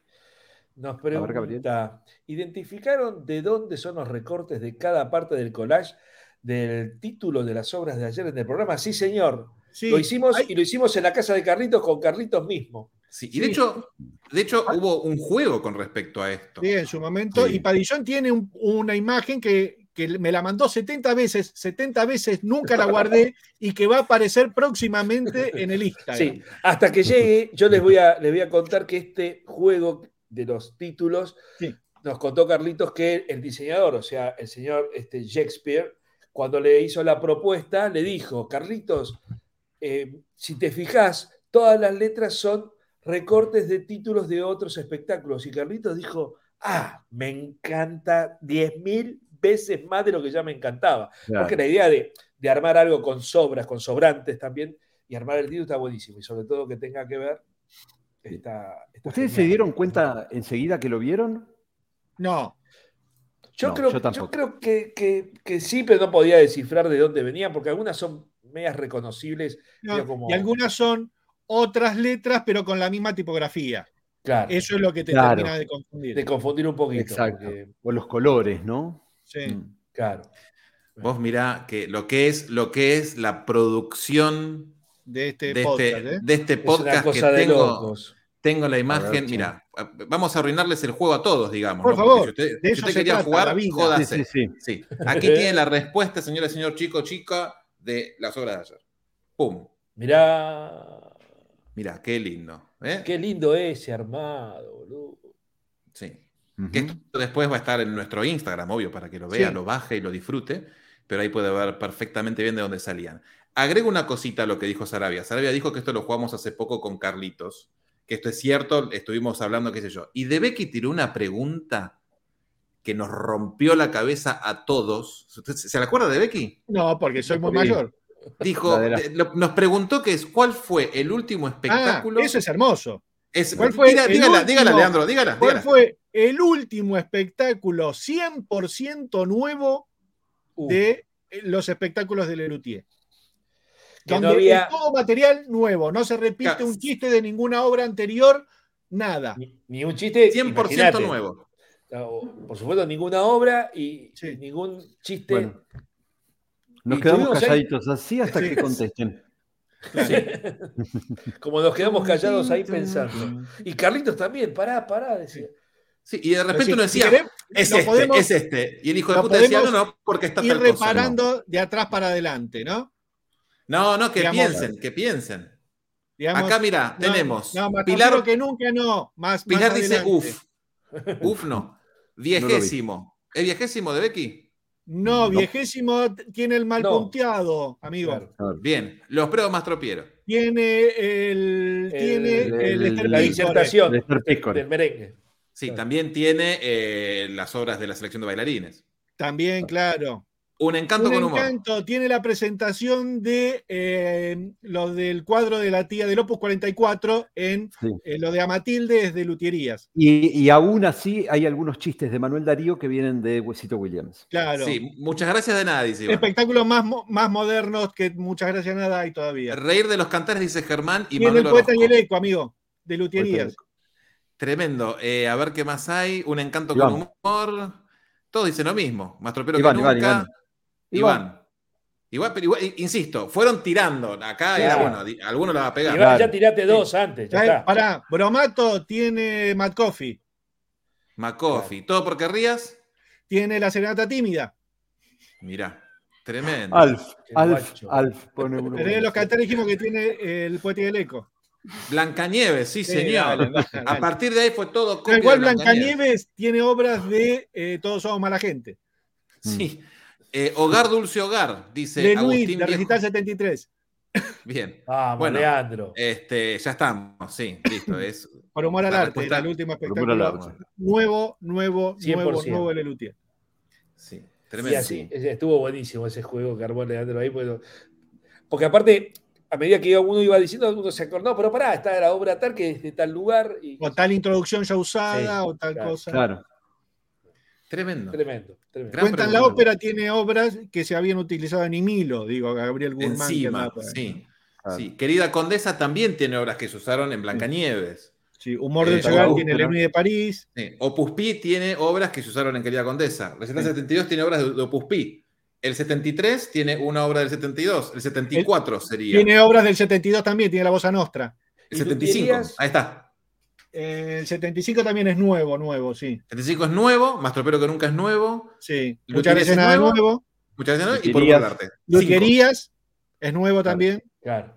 D: Nos pregunta, ¿identificaron de dónde son los recortes de cada parte del collage del título de las obras de ayer en el programa? Sí, señor.
F: Sí,
D: lo hicimos
F: hay-
D: y lo hicimos en la casa de Carlitos con Carlitos mismo.
C: Sí, y de hecho, de hecho hubo un juego con respecto a esto.
F: Sí, en su momento.
C: Sí.
F: Y Padillón tiene un- una imagen que, que me la mandó 70 veces, 70 veces, nunca la guardé y que va a aparecer próximamente en el Instagram.
D: Sí, hasta que llegue, yo les voy a, les voy a contar que este juego de los títulos
F: Sí.
D: nos contó Carlitos que el diseñador, o sea, el señor este, Shakespeare, cuando le hizo la propuesta, le dijo, Carlitos, eh, si te fijas, todas las letras son recortes de títulos de otros espectáculos. Y Carlitos dijo, ah, me encanta 10.000 veces más de lo que ya me encantaba. Porque la idea de, de armar algo con sobras, con sobrantes también, y armar el título está buenísimo. Y sobre todo que tenga que ver, está, está
E: ¿Ustedes se dieron cuenta enseguida que lo vieron?
F: No,
D: Yo
E: No,
D: creo,
E: yo
D: creo que, que- que sí, pero no podía descifrar de dónde venían, porque algunas son medias reconocibles.
F: no.
D: medio como-
F: y algunas son otras letras, pero con la misma tipografía.
D: Claro.
F: Eso es lo que te
E: Claro.
F: termina de confundir.
D: De confundir un poquito.
E: Exacto.
D: porque-
E: O los colores, ¿no?
F: Sí.
E: Mm.
D: claro.
C: Vos mirá que lo que es, lo que es la producción
F: De este
C: de
F: podcast,
C: este,
F: ¿eh?
C: de este
D: Es
C: podcast que tengo,
D: locos.
C: tengo la
E: ver,
C: imagen.
E: sí.
C: Mira, vamos a arruinarles el juego a todos, digamos.
F: Por favor,
C: si usted,
F: de
C: si
F: eso
C: usted
F: se
C: quería
F: trata,
C: jugar, jódase.
E: Sí, sí, sí.
C: Sí. Aquí tiene la respuesta, señora, señor chico, chica, de las obras de ayer. Pum.
D: Mirá,
C: Mira, qué lindo. ¿eh?
D: qué lindo ese armado, boludo.
C: Sí. Que esto después va a estar en nuestro Instagram, obvio, para que lo vea,
F: Sí.
C: lo baje y lo disfrute, pero ahí puede ver perfectamente bien de dónde salían. Agrego una cosita a lo que dijo Sarabia. Sarabia dijo que esto lo jugamos hace poco con Carlitos, que esto es cierto, estuvimos hablando, qué sé yo. Y de Becky tiró una pregunta que nos rompió la cabeza a todos. ¿Usted ¿Se la acuerda de Becky?
F: No, porque soy muy
E: Sí.
F: mayor.
C: Dijo,
E: La de la-
C: eh, lo- nos preguntó que es cuál fue el último
F: Ah,
C: espectáculo.
F: eso es hermoso.
C: Es-
F: ¿Cuál fue
C: diga-
F: el
C: dígala,
F: último-
C: dígala, Leandro, dígala.
F: ¿Cuál
C: dígala.
F: fue el último espectáculo 100% nuevo
D: Uh,
F: de eh, los espectáculos de Lelutier? Donde
D: no había-
F: es todo material nuevo, no se repite un chiste de ninguna obra anterior, nada.
D: ni, ni un chiste.
C: 100%
D: imagínate.
C: nuevo.
D: No, Por supuesto, ninguna obra y
F: Sí.
D: ningún chiste.
E: Bueno, nos
D: Y
E: quedamos
D: ahí-
E: calladitos así hasta
F: Sí.
E: que contesten.
D: Como nos quedamos callados ahí pensando. Y Carlitos también, pará, pará, decía.
C: Sí, y de repente uno
F: si
C: decía, es este,
F: podemos
C: es este. Y el hijo de puta decía, no, no, porque está
F: ir
C: tal cosa.
F: reparando de atrás para adelante, ¿no?
C: No, no, que
F: Digamos-
C: piensen, que piensen.
F: Digamos,
C: Acá, mira,
F: no,
C: tenemos.
F: No, más
C: Pilar,
F: que nunca no. Más, más
C: Pilar dice, uff. Uf, no. Viejésimo. ¿Es viejésimo de Becky?
F: No,
E: No.
F: viejésimo tiene el mal
D: No.
F: punteado, amigo.
D: Claro.
E: Claro.
C: Bien. Los pruebas más tropieros.
F: Tiene el,
D: El-
F: tiene el,
E: el-
F: Esther
D: La disertación del merengue.
C: Sí,
D: Claro.
C: también tiene eh, las obras de la selección de bailarines.
F: También, claro.
C: Un encanto
F: Un
C: con humor.
F: encanto. Tiene la presentación de eh, lo del cuadro de la tía del Opus 44 en
E: Sí.
F: eh, lo de Amatilde es de Luterías.
E: Y, y aún así hay algunos chistes de Manuel Darío que vienen de Huesito Williams.
F: Claro.
C: Sí, muchas gracias de nada, dice Iván.
F: Espectáculos más, más modernos que muchas gracias nada hay todavía.
C: Reír de los cantares, dice Germán y
F: Tiene
C: Manuel
F: el poeta y el eco, amigo, de Luterías.
C: Tremendo. Eh, a ver qué más hay. Un encanto
E: Iván.
C: con humor. Todos dicen lo mismo. Más tropero
E: Iván,
C: que
E: Iván,
C: nunca.
E: Iván.
C: Iván. Igual, pero igual, insisto, fueron tirando. Acá era, bueno, alguno la va a pegar.
D: Iván,
E: Claro.
D: ya tiraste dos antes, ya está.
F: Pará, Bromato tiene Matt Coffee,
C: McCoffee. ¿Todo porque rías?
F: tiene la serenata tímida.
C: Mirá, tremendo.
E: Alf, Alf,
D: guacho.
E: Alf, pone uno.
F: Pero de los cantares dijimos que tiene el poeta y el eco.
C: Blancanieves, sí,
F: Sí,
C: señor.
F: dale, dale,
C: A partir de ahí fue todo copia
F: igual
C: de Blancanieves.
F: Blancanieves tiene obras de eh, Todos somos mala gente.
C: Sí. Eh, hogar, dulce hogar, dice
F: de Luis,
C: Agustín
F: de
C: Viejo.
F: Recital 73.
C: Bien.
D: Vamos,
C: Bueno.
D: Leandro.
C: Este, ya estamos, sí, listo. Es,
F: Por humor al
C: La
F: arte, el último espectáculo.
E: arte.
F: Nuevo, nuevo, nuevo,
D: 100%.
F: nuevo de Lelutier.
C: sí,
D: Sí,
C: tremendo.
D: así, ese- estuvo buenísimo ese juego que armó Leandro ahí. Porque, porque aparte, a medida que uno iba diciendo, uno se acordó, no, pero pará, está la obra tal que es de tal lugar. Y,
F: O tal introducción ya usada,
D: Sí,
F: o tal
D: claro.
F: cosa.
E: Claro.
C: Tremendo.
D: Tremendo, tremendo.
F: Cuentan la ópera tiene obras que se habían utilizado en Imilo, digo, Gabriel Guzmán.
C: Encima, sí.
E: Claro.
C: sí. Querida Condesa también tiene obras que se usaron en Blancanieves.
F: Sí, Humor
C: Eh,
F: del
C: la
F: tiene el. Emmy de París.
C: Sí. Opus Pi tiene obras que se usaron en Querida Condesa. Recital 72 tiene obras de, de Opus Pi. El 73 tiene una obra del 72. El 74 sería.
F: Tiene obras del 72 también, tiene la Bossa Nostra.
C: el
D: ¿Y
C: 75.
D: Luterías?
C: Ahí está.
F: El 75 también es nuevo, nuevo, sí.
C: El 75 es nuevo. Más tropero que nunca es nuevo.
F: sí. Muchas veces nada
C: nuevo.
F: nuevo.
C: Muchas veces no. Y por guardarte.
F: Luterías es nuevo también.
D: Claro.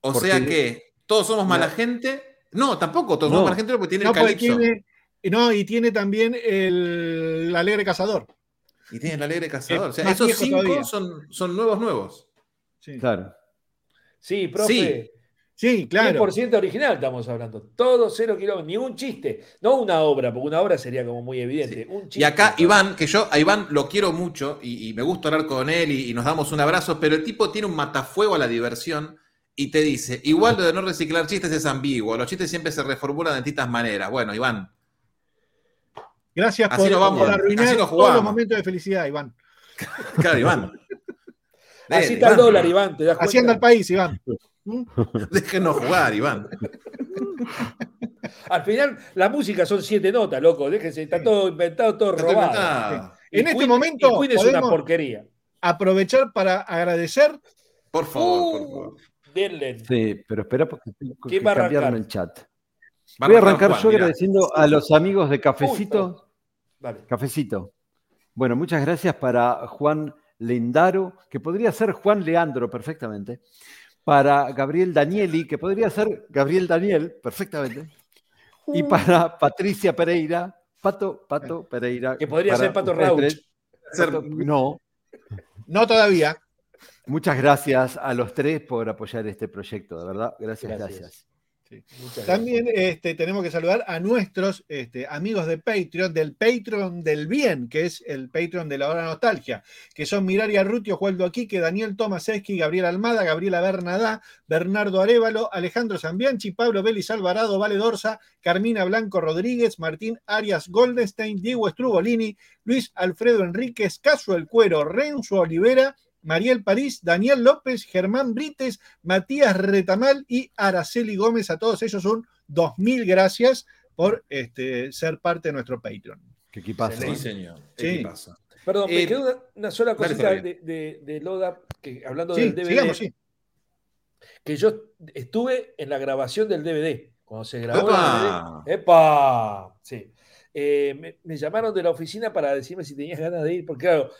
C: O
E: Porque-
C: sea que todos somos mala gente. No, tampoco todos
E: No.
C: somos mala gente porque tiene
F: No,
C: el
F: porque
C: calipso.
F: tiene, no, y tiene también el, el Alegre Cazador.
C: Y tiene el alegre cazador. O sea, esos cinco son, son nuevos nuevos.
F: Sí,
E: Claro.
D: Sí, profe.
F: Sí, claro.
D: 100% original estamos hablando. Todo cero kilómetros. Ni un chiste. No una obra, porque una obra sería como muy evidente. Un chiste.
C: Y acá Iván, que yo a Iván lo quiero mucho y, y me gusta hablar con él y, y nos damos un abrazo, pero el tipo tiene un matafuego a la diversión y te dice, igual lo de no reciclar chistes es ambiguo, los chistes siempre se reformulan de distintas maneras. Bueno, Iván,
F: Gracias
C: Así
F: por,
C: nos vamos,
F: por
C: así
F: arruinar
C: nos
F: todos
C: jugamos.
F: los momentos de felicidad, Iván.
C: claro, Iván.
D: Así
C: Dele,
D: el dólar, Iván. ¿Te das?
F: Haciendo al país, Iván.
C: Déjenos jugar, Iván.
D: Al final, la música son siete notas, loco. Déjense, está todo inventado, todo
C: Está
D: robado.
C: inventado.
F: En
D: Y
F: este
D: Queen-
F: momento
D: y Queen es una porquería.
F: Aprovechar para agradecer.
C: Por favor, por
D: Uh,
C: favor.
D: denle.
E: Sí, pero espera porque tengo que
D: ¿Quién va a
E: cambiarme el chat. Voy a arrancar
C: Juan,
E: yo
C: mirá.
E: agradeciendo a los amigos de Cafecito.
D: Dale.
E: Cafecito. Bueno, muchas gracias para Juan Lendaro, que podría ser Juan Leandro perfectamente. Para Gabriel Danieli, que podría ser Gabriel Daniel perfectamente. Y para Patricia Pereira, Pato, Pato Pereira.
D: Que podría ser Pato
E: Pato- no.
F: No todavía.
E: Muchas gracias a los tres por apoyar este proyecto, de verdad. Gracias,
D: Gracias.
E: gracias.
F: También este, tenemos que saludar a nuestros este, amigos de Patreon, del Patreon del Bien, que es el Patreon de la hora nostalgia, que son Miraria Rutio, Jueldo Aquique, Daniel Tomaseski, Gabriel Almada, Gabriela Bernadá, Bernardo Arevalo, Alejandro Zambianchi, Pablo Vélez Alvarado, Vale Dorsa, Carmina Blanco Rodríguez, Martín Arias Goldenstein, Diego Strubolini, Luis Alfredo Enríquez, Caso El Cuero, Renzo Olivera, Mariel París, Daniel López, Germán Brites, Matías Retamal y Araceli Gómez. A todos ellos un 2.000 gracias por este, ser parte de nuestro Patreon.
E: Qué equipazo.
C: Sí,
E: ¿eh?
C: señor.
F: Sí.
C: ¿Qué pasa?
D: Perdón, me
C: Eh,
D: quedó una, una sola cosita de, de, de Loda, que hablando
F: Sí,
D: del DVD,
F: sigamos, sí.
D: que yo estuve en la grabación del DVD, cuando se grabó el
C: ¡Epa!
D: DVD. ¡Epa! Sí. Eh, me, me llamaron de la oficina para decirme si tenías ganas de ir, porque claro,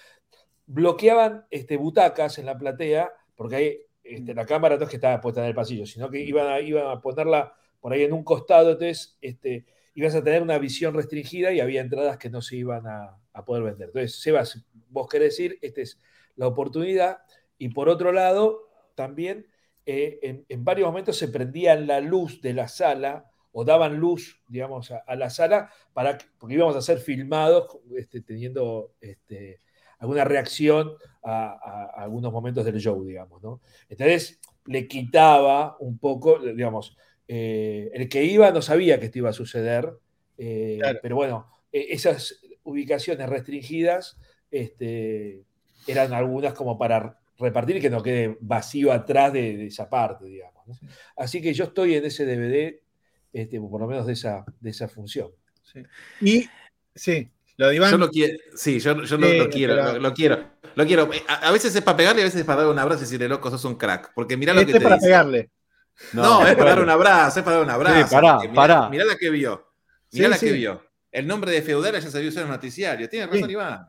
D: bloqueaban este, butacas en la platea, porque ahí este, la cámara no es que estaba puesta en el pasillo, sino que iban a, iban a ponerla por ahí en un costado, entonces este, ibas a tener una visión restringida y había entradas que no se iban a, a poder vender. Entonces, Sebas, vos querés decir, esta es la oportunidad, y por otro lado, también eh, en, en varios momentos se prendía la luz de la sala o daban luz, digamos, a, a la sala para que- porque íbamos a ser filmados este, teniendo este, alguna reacción a, a- a algunos momentos del show, digamos, ¿no? Entonces le quitaba un poco, digamos, eh, el que iba no sabía que esto iba a suceder, eh,
F: Claro.
D: pero bueno, eh, esas ubicaciones restringidas este, eran algunas como para repartir y que no quede vacío atrás de, de esa parte, digamos. ¿no? Así que yo estoy en ese DVD, este, por lo menos de esa, de esa función.
F: Y sí, lo de Iván.
C: Yo lo quiero, sí, yo, yo lo-
F: Sí,
C: lo, quiero,
F: pero-
C: lo, lo quiero, lo quiero. A, a veces es para pegarle y a veces es para dar un abrazo y decirle, loco, sos un crack. Porque mirá lo
F: este
C: que
F: es
C: te
F: para
C: dice.
F: pegarle.
C: No, es para dar un abrazo, es para dar un abrazo.
E: Sí, pará,
C: mirá,
E: pará.
C: Mirá la que vio. Mirá
F: Sí,
C: la que vio. El nombre de feudal ya se vio usar en el noticiario. Tiene razón,
F: Sí.
C: Iván.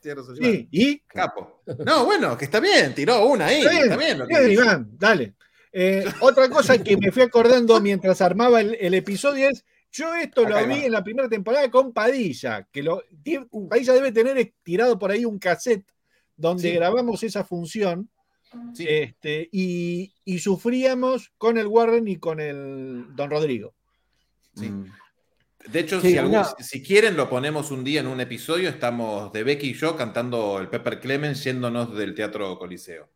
C: Tiene razón, Iván.
F: Sí, y.
C: Capo. No, bueno, que está bien, tiró una ahí.
F: Está bien,
C: Está bien lo que dice.
F: Iván, dale. Eh, otra cosa que me fui acordando mientras armaba el, el episodio es, yo esto
C: Acá
F: lo vi
C: va.
F: en la primera temporada con Padilla, que lo, Padilla debe tener tirado por ahí un cassette donde
C: Sí.
F: grabamos esa función
C: Sí.
F: este, y, y sufríamos con el Warren y con el Don Rodrigo.
C: Sí.
E: Mm.
C: De hecho,
E: Sí,
C: si, algún- si quieren, lo ponemos un día en un episodio. Estamos de Becky y yo cantando el Pepper Clemens yéndonos del Teatro Coliseo.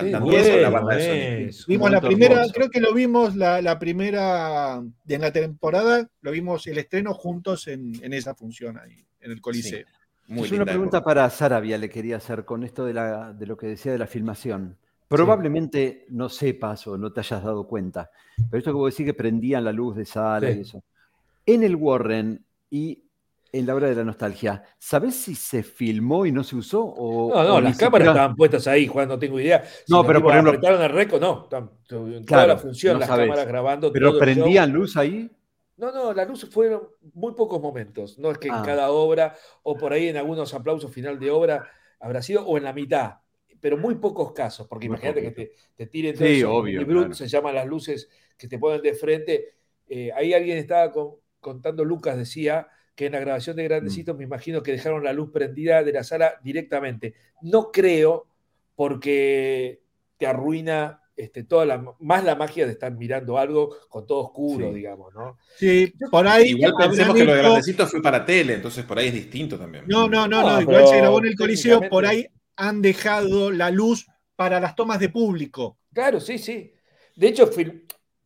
C: Cantando
D: bueno
C: eso, la banda de sonido.
D: eso.
F: Vimos la primera,
E: hermoso.
F: creo que lo vimos la, la primera de en la temporada, lo vimos el estreno juntos en, en esa función ahí, en el Coliseo.
C: Muy
E: Yo una pregunta
C: época.
E: para Sarabia le quería hacer con esto de, la- de lo que decía de la filmación. Probablemente no sepas o no te hayas dado cuenta, pero esto que vos decís que prendían la luz de sala
D: Sí.
E: y eso. En el Warren y en la hora de la nostalgia, ¿sabés si se filmó y no se usó? O,
D: No, no,
E: o
D: las cámaras
E: siquiera-
D: estaban puestas ahí, Juan, no tengo idea. Si
E: No, pero por ejemplo-
D: apretaron el récord, no. en toda
E: Claro,
D: la función,
E: no
D: las
E: sabés.
D: cámaras grabando
E: ¿Pero
D: todo
E: prendían luz ahí?
D: No, no, la luz fueron muy pocos momentos. No es que en
E: Ah.
D: cada obra, o por ahí en algunos aplausos final de obra habrá sido, o en la mitad, pero muy pocos casos, porque
E: Muy
D: imagínate que te, te tiren todo
E: Sí,
D: eso,
E: obvio,
D: y brut,
E: claro.
D: se llaman las luces que te ponen de frente. Eh, ahí alguien estaba con- contando, Lucas decía que en la grabación de
E: Mm.
D: Grandecitos me imagino que dejaron la luz prendida de la sala directamente. No creo, porque te arruina este, toda la, más la magia de estar mirando algo con todo oscuro,
E: Sí.
D: digamos, ¿no?
F: Sí, por ahí.
C: Igual pensemos que lo de
F: hecho-
C: Grandecito fue para tele, entonces por ahí es distinto también.
F: No, no, no,
D: No,
F: no, igual
D: pero
F: se grabó en el Coliseo, por ahí han dejado la luz para las tomas de público.
D: Claro, sí, sí. De hecho,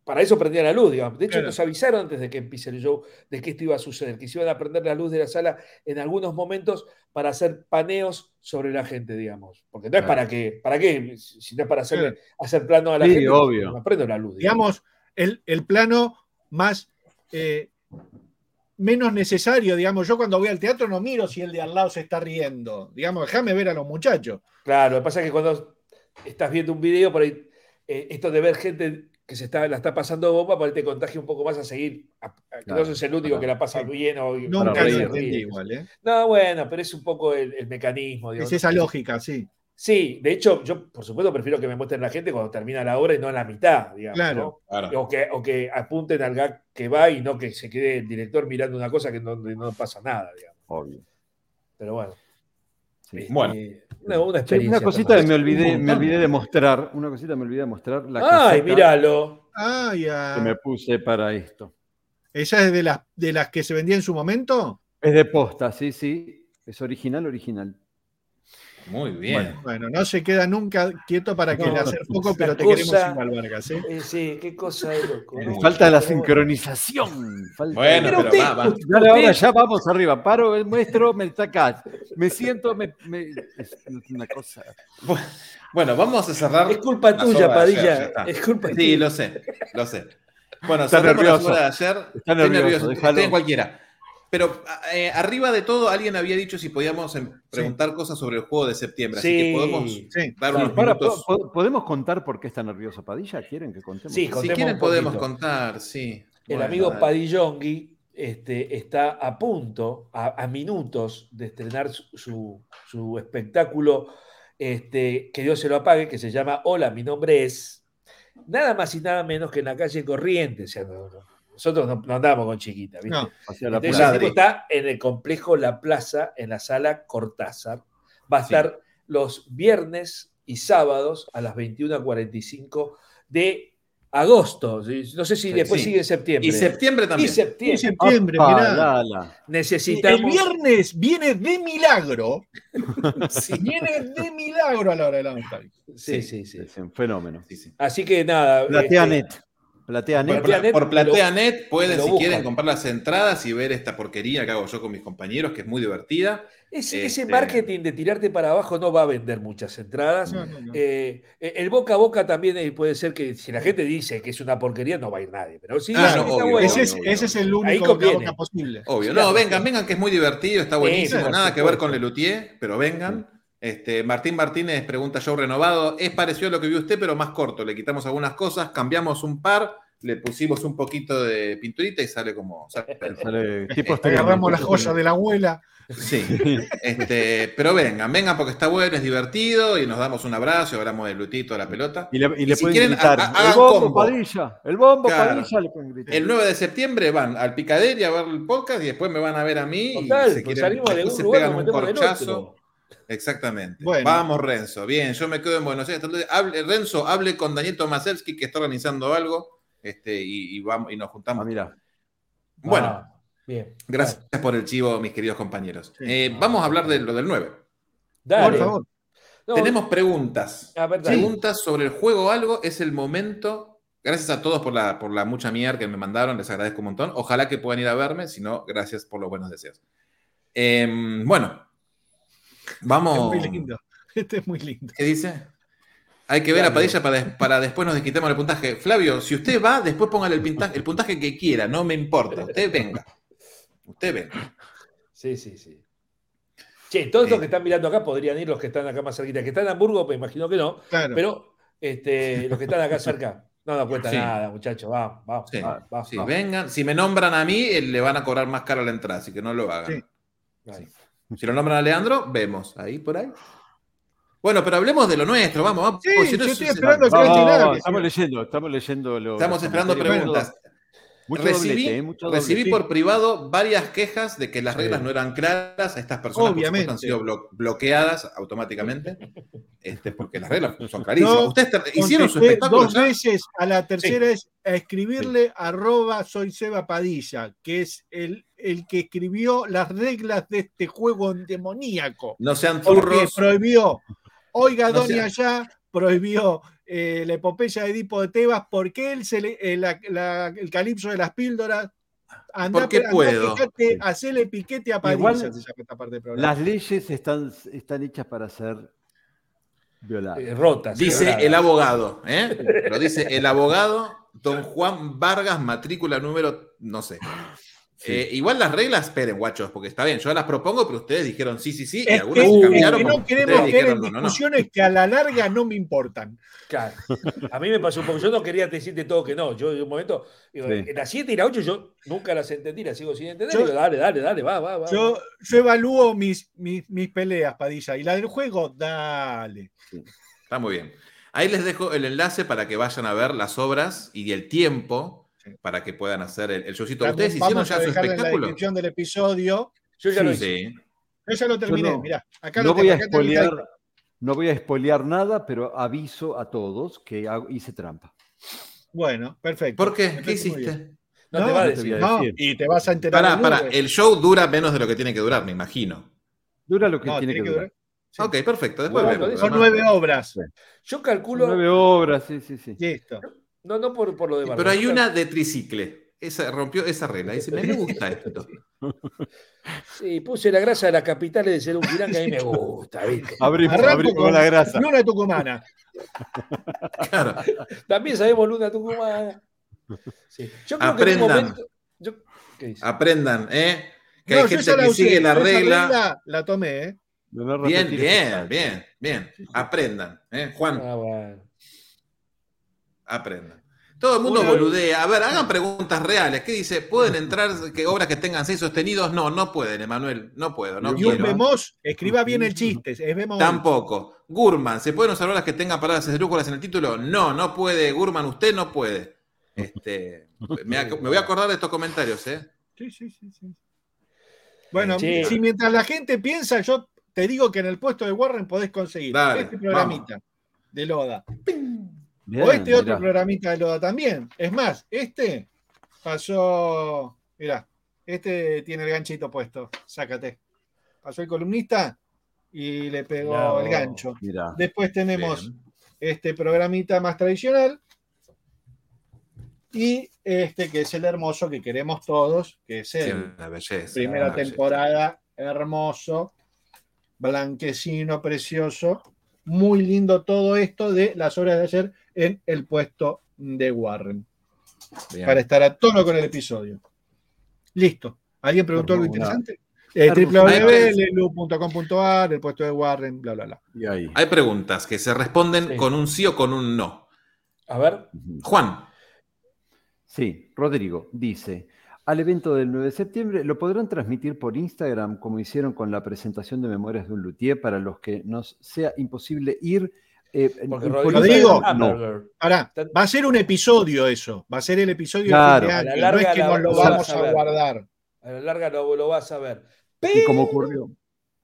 D: para eso prendían la luz, digamos. De hecho,
F: Claro.
D: nos avisaron antes de que empiece el show de que esto iba a suceder, que se iban a prender la luz de la sala en algunos momentos para hacer paneos sobre la gente, digamos. Porque no es para qué, ¿para qué? Si no es para
F: Claro.
D: hacer plano a la
E: Sí,
D: gente,
E: obvio.
D: no prendo la luz. digamos.
F: Digamos, el, el plano más eh, menos necesario, digamos. Yo cuando voy al teatro no miro si el de al lado se está riendo. Digamos, déjame ver a los muchachos.
D: Claro, lo que pasa es que cuando estás viendo un video, por ahí, eh, esto de ver gente que se está, la está pasando bomba, por ahí te contagia un poco más a seguir. a- a- que
E: Claro,
D: no sos el único que la pasa
F: sí.
D: bien o
F: Nunca
D: para
F: lo entendí igual, ¿eh?
D: No, bueno, pero es un poco el, el mecanismo.
F: Es
D: digamos.
F: esa lógica, sí.
D: Sí, de hecho, yo por supuesto prefiero que me muestren la gente cuando termina la obra y no en la mitad, digamos.
F: Claro.
C: Claro.
D: O, que, o que apunten al gag que va y no que se quede el director mirando una cosa que no, no pasa nada, digamos.
E: Obvio.
D: Pero bueno.
E: Sí.
D: este,
C: Bueno.
D: Una, una experiencia.
E: una cosita me olvidé, me olvidé de mostrar. Una cosita me olvidé de mostrar. La
D: Ay, míralo.
F: Ah, ya.
E: que me puse para esto.
F: ¿Esa es de las, de las que se vendía en su momento?
E: Es de posta, sí, sí. Es original, original.
C: Muy bien.
F: Bueno, no se queda nunca quieto para que
D: No,
F: le hacer poco, pero te
D: cosa-
F: queremos igual, Vargas. ¿eh?
D: Eh, sí, qué cosa de loco.
E: Falta la sincronización. falta-
C: Bueno,
D: Pero
C: pero
D: usted-
C: va, va.
D: usted-
E: ahora ya vamos arriba. Paro, el muestro, me sacás. Me siento, me, me- es una cosa.
C: Bueno, vamos a cerrar.
D: Es culpa tuya, Padilla. Es culpa
C: Sí,
D: tuya.
C: lo sé, lo sé. Bueno,
E: Está
C: cerramos
E: nervioso.
C: la de ayer.
E: Está
C: Estoy
E: nervioso,
C: estoy en cualquiera. Pero eh, arriba de todo, alguien había dicho si podíamos em, preguntar cosas sobre el juego de septiembre. Así
D: Sí.
C: que podemos
F: Sí.
C: dar unos
E: Para,
C: minutos.
E: po- po- ¿Podemos contar por qué está nervioso Padilla? ¿Quieren que contemos?
D: Sí,
C: si quieren podemos contar, sí.
D: El
C: Bueno,
D: amigo
C: dale.
D: Padillongui este, está a punto, a, a minutos de estrenar su, su- su espectáculo, este, que Dios se lo apague, que se llama Hola, mi nombre es, nada más y nada menos que en la calle Corrientes. O sea, no- no- nosotros no, no andamos con chiquita, ¿viste?
F: No,
D: Entonces, el tipo está en el complejo La Plaza, en la sala Cortázar. Va a
C: Sí.
D: estar los viernes y sábados a las 21.45 de agosto. No sé si
C: Sí,
D: después
C: sí.
D: sigue en septiembre.
C: Y septiembre
D: Y
C: también.
F: en
D: septiembre.
F: septiembre,
E: Apa,
F: mirá.
E: la, la.
D: Necesitamos.
F: El viernes viene de milagro.
C: Sí.
F: Viene de milagro a la hora de la nostalgia.
D: Sí, sí, sí.
E: Es un fenómeno.
C: Sí, sí.
D: Así que nada.
E: PlateaNet.
D: este,
E: PlateaNet.
C: Por,
D: PlateaNet
C: por
D: lo-
C: PlateaNet pueden, si quieren, comprar las entradas y ver esta porquería que hago yo con mis compañeros, que es muy divertida.
D: ese, ese
C: Este-
D: marketing de tirarte para abajo no va a vender muchas entradas.
F: No, no, no.
D: Eh, el boca a boca también eh, puede ser que si la gente dice que es una porquería, no va a ir nadie. Pero sí,
C: Ah, obvio,
D: bueno.
F: ese, es, ese es el único boca a boca posible.
C: Obvio. No, vengan, vengan, que es muy divertido, está buenísimo. Nada que ver con Lelutier, pero vengan. Este, Martín Martínez pregunta show renovado. Es parecido a lo que vio usted, pero más corto. Le quitamos algunas cosas, cambiamos un par, le pusimos un poquito de pinturita y sale como. sale-
E: Sale tipo
F: Agarramos las joyas de la abuela.
C: Sí. Este, pero vengan, vengan porque está bueno, es divertido y nos damos un abrazo y hablamos de Lutito, la pelota.
E: Y le, y le
C: si
E: pueden
C: quieren,
E: gritar,
C: ha-
E: el bombo
C: combo".
E: Padilla, el bombo
C: Claro.
E: Padilla le pueden gritar.
C: El 9 de septiembre van al Picadilly a ver el podcast y después me van a ver a mí.
D: Total,
C: y se
D: pues
C: quieren-
D: salimos de un
C: se
D: lugar,
C: pegan un corchazo. Exactamente.
F: Bueno.
C: Vamos, Renzo. Bien, yo me quedo en Buenos Aires. Entonces, hable, Renzo, hable con Daniel Tomasevsky que está organizando algo este, y, y vamos, y nos
E: Ah,
C: juntamos.
E: mira.
C: Bueno,
D: Ah, bien.
C: gracias por el chivo, mis queridos compañeros.
F: Sí.
C: Eh, vamos a hablar de lo del 9.
D: Dale.
F: Por favor.
D: No,
C: Tenemos preguntas. Preguntas sobre el juego o algo. Es el momento. Gracias a todos por la, por la mucha mierda que me mandaron. Les agradezco un montón. Ojalá que puedan ir a verme. Si no, gracias por los buenos deseos. Em, bueno, vamos.
F: Es muy lindo. Este es muy lindo.
C: ¿Qué dice? Hay que ver a
D: Flavio.
C: Padilla para, des- para después nos desquitemos el puntaje. Flavio, si usted va, después póngale el puntaje, el puntaje que quiera, no me importa. Usted venga. Usted venga.
D: Sí, sí, sí. Che, todos estos
C: Eh.
D: que están mirando acá podrían ir los que están acá más cerquita. Que están en Hamburgo, me imagino que no.
F: Claro.
D: Pero este, los que están acá cerca, no nos cuesta
C: Sí.
D: nada, muchachos. Vamos, vamos,
C: Sí,
D: vamos, vamos,
C: sí, vengan. Si me nombran a mí, eh, le van a cobrar más cara la entrada, así que no lo hagan.
F: Sí.
C: Si lo nombran a Leandro, vemos. Ahí, por ahí. Bueno, pero hablemos de lo nuestro, vamos, vamos.
F: Sí,
C: si no
F: yo
C: es-
F: estoy
C: es-
F: esperando que no nadie.
E: estamos leyendo, estamos leyendo. lo-
C: Estamos esperando preguntas.
E: Mucho
C: recibí
E: doblete. Mucho doblete.
C: recibí
F: sí.
C: por privado varias quejas de que las
E: Sí.
C: reglas no eran claras. Estas personas
F: Obviamente.
C: han sido blo- bloqueadas automáticamente. Este, porque las reglas son clarísimas.
F: Yo
C: Ustedes te- hicieron su espectáculo
F: dos
C: ya?
F: veces, a la tercera es a escribirle arroba soy Seba Padilla, que es el, el que escribió las reglas de este juego demoníaco.
C: No sean
F: Porque
C: zurros.
F: prohibió, oiga,
C: No
F: Doña ya, prohibió eh, la epopeya de Edipo de Tebas, porque él se le, eh, la- la- el calipso de las píldoras. Andá,
C: Porque
F: andá,
C: puedo.
F: fíjate, hacele piquete a Padilla,
E: Igual,
F: se llama esta parte del programa.
E: Las leyes están, están hechas para ser violadas.
D: Eh, rotas.
C: Dice el abogado. ¿eh? Lo dice el abogado Don Juan Vargas, matrícula número, no sé. Eh, igual las reglas, esperen, guachos, porque está bien, yo las propongo, pero ustedes dijeron sí, sí, sí, y
F: Es
C: algunas
F: que,
C: se
F: es
C: cambiaron.
F: que
C: porque
F: no queremos caer en
C: no, no,
F: que a la larga no me importan.
D: Claro. A mí me pasó un poco. Yo no quería decirte todo que no. Yo en un momento, digo,
E: Sí.
D: en la 7 y la 8 yo nunca las entendí, las sigo sin entender.
F: Yo-
D: digo, dale, dale, dale, va, va, va.
F: Yo, yo evalúo mis, mis, mis peleas, Padilla. Y la del juego, dale.
C: Está muy bien. Ahí les dejo el enlace para que vayan a ver las obras y el tiempo. Para que puedan hacer el, el showcito.
F: También
C: ¿Ustedes hicieron ya
F: a
C: su
F: dejarle en la
C: espectáculo?
F: descripción del episodio.
D: Yo ya lo hice.
C: Sí.
F: Yo ya lo terminé,
E: no-
F: mirá. Acá
E: No
F: lo
E: voy a
F: tengo, acá el
E: spoilear, no voy a spoilear nada, pero aviso a todos que hago- hice trampa.
F: Bueno, perfecto.
C: ¿Por qué? ¿Qué hiciste?
D: No,
F: No,
D: te va a
F: no
D: decir.
E: a
F: y te vas a enterar.
C: Para,
F: lunes.
C: el show dura menos de lo que tiene que durar, me imagino.
E: Dura lo que
F: No,
E: tiene que durar.
F: Sí.
C: Ok, perfecto. Después
D: Bueno,
C: vemos.
F: Son nueve obras.
D: Yo calculo.
E: Nueve obras, sí, sí, sí.
F: Listo.
D: No, no por, por lo de.
C: Pero hay una de tricicle. Esa rompió esa regla. Dice, me me gusta esto.
D: Sí, puse la grasa de la capital de ser un pirán que a mí me gusta, ¿viste?
E: Abrimos
F: con
E: la grasa.
F: Luna Tucumana.
C: Claro.
D: También sabemos Luna Tucumana. Sí. Yo creo que en un
C: Aprendan.
D: momento. yo- ¿Qué dice?
C: Aprendan, ¿eh? Que
F: No,
C: hay
F: yo
C: gente que
F: usé.
C: sigue la
F: Esa
C: regla.
F: La tomé, ¿eh?
E: No
C: Bien, bien, bien, bien. Aprendan, ¿eh? Juan,
D: Ah, bueno.
C: Aprendan. Todo el mundo
F: Una-
C: boludea. A ver, hagan preguntas reales. ¿Qué dice? ¿Pueden entrar que obras que tengan seis sostenidos? No, no pueden, Emanuel. No puedo, no
F: y un
C: quiero.
F: vemos, escriba bien el chiste. Es vemos.
C: Tampoco. Gurman, ¿se pueden usar obras que tengan palabras esdrújulas en el título? No, no puede. Gurman, usted no puede. Este, me, voy a acordar de estos comentarios, ¿eh?
F: Sí, sí, sí, sí. Bueno,
D: Sí.
F: si mientras la gente piensa, yo te digo que en el puesto de Warren podés conseguir
C: Dale,
F: este programita de Loda.
E: Bien,
F: o este otro programita de Loda también. Es más, este pasó. Mirá, este tiene el ganchito puesto. Sácate. Pasó el columnista y le pegó
D: Mirá
F: el gancho.
E: Mirá.
F: Después tenemos
C: Bien.
F: este programita más tradicional. Y este que es el hermoso que queremos todos, que es el
C: belleza.
F: primera
C: belleza.
F: temporada, hermoso, blanquecino, precioso. Muy lindo todo esto de las horas de ayer en el puesto de Warren.
C: Bien.
F: Para estar a tono con el episodio. Listo. ¿Alguien preguntó algo interesante? Eh, www.lelu.com.ar, el puesto de Warren, bla, bla, bla.
E: Y ahí.
C: Hay preguntas que se responden
D: Sí.
C: con un sí o con un no.
D: A ver.
C: Juan,
E: Sí, Rodrigo dice, al evento del 9 de septiembre lo podrán transmitir por Instagram como hicieron con la presentación de Memorias de un Luthier para los que nos sea imposible ir. Eh,
D: Rodrigo,
F: Rodrigo,
E: no.
F: Ahora, va a ser un episodio eso. Va a ser el episodio
E: Claro.
F: de
D: A
F: fin
D: la
F: de año.
D: larga
F: no es que
D: la-
F: nos lo vamos
D: a
F: guardar.
D: A la larga lo, lo vas a ver.
E: Y como ocurrió,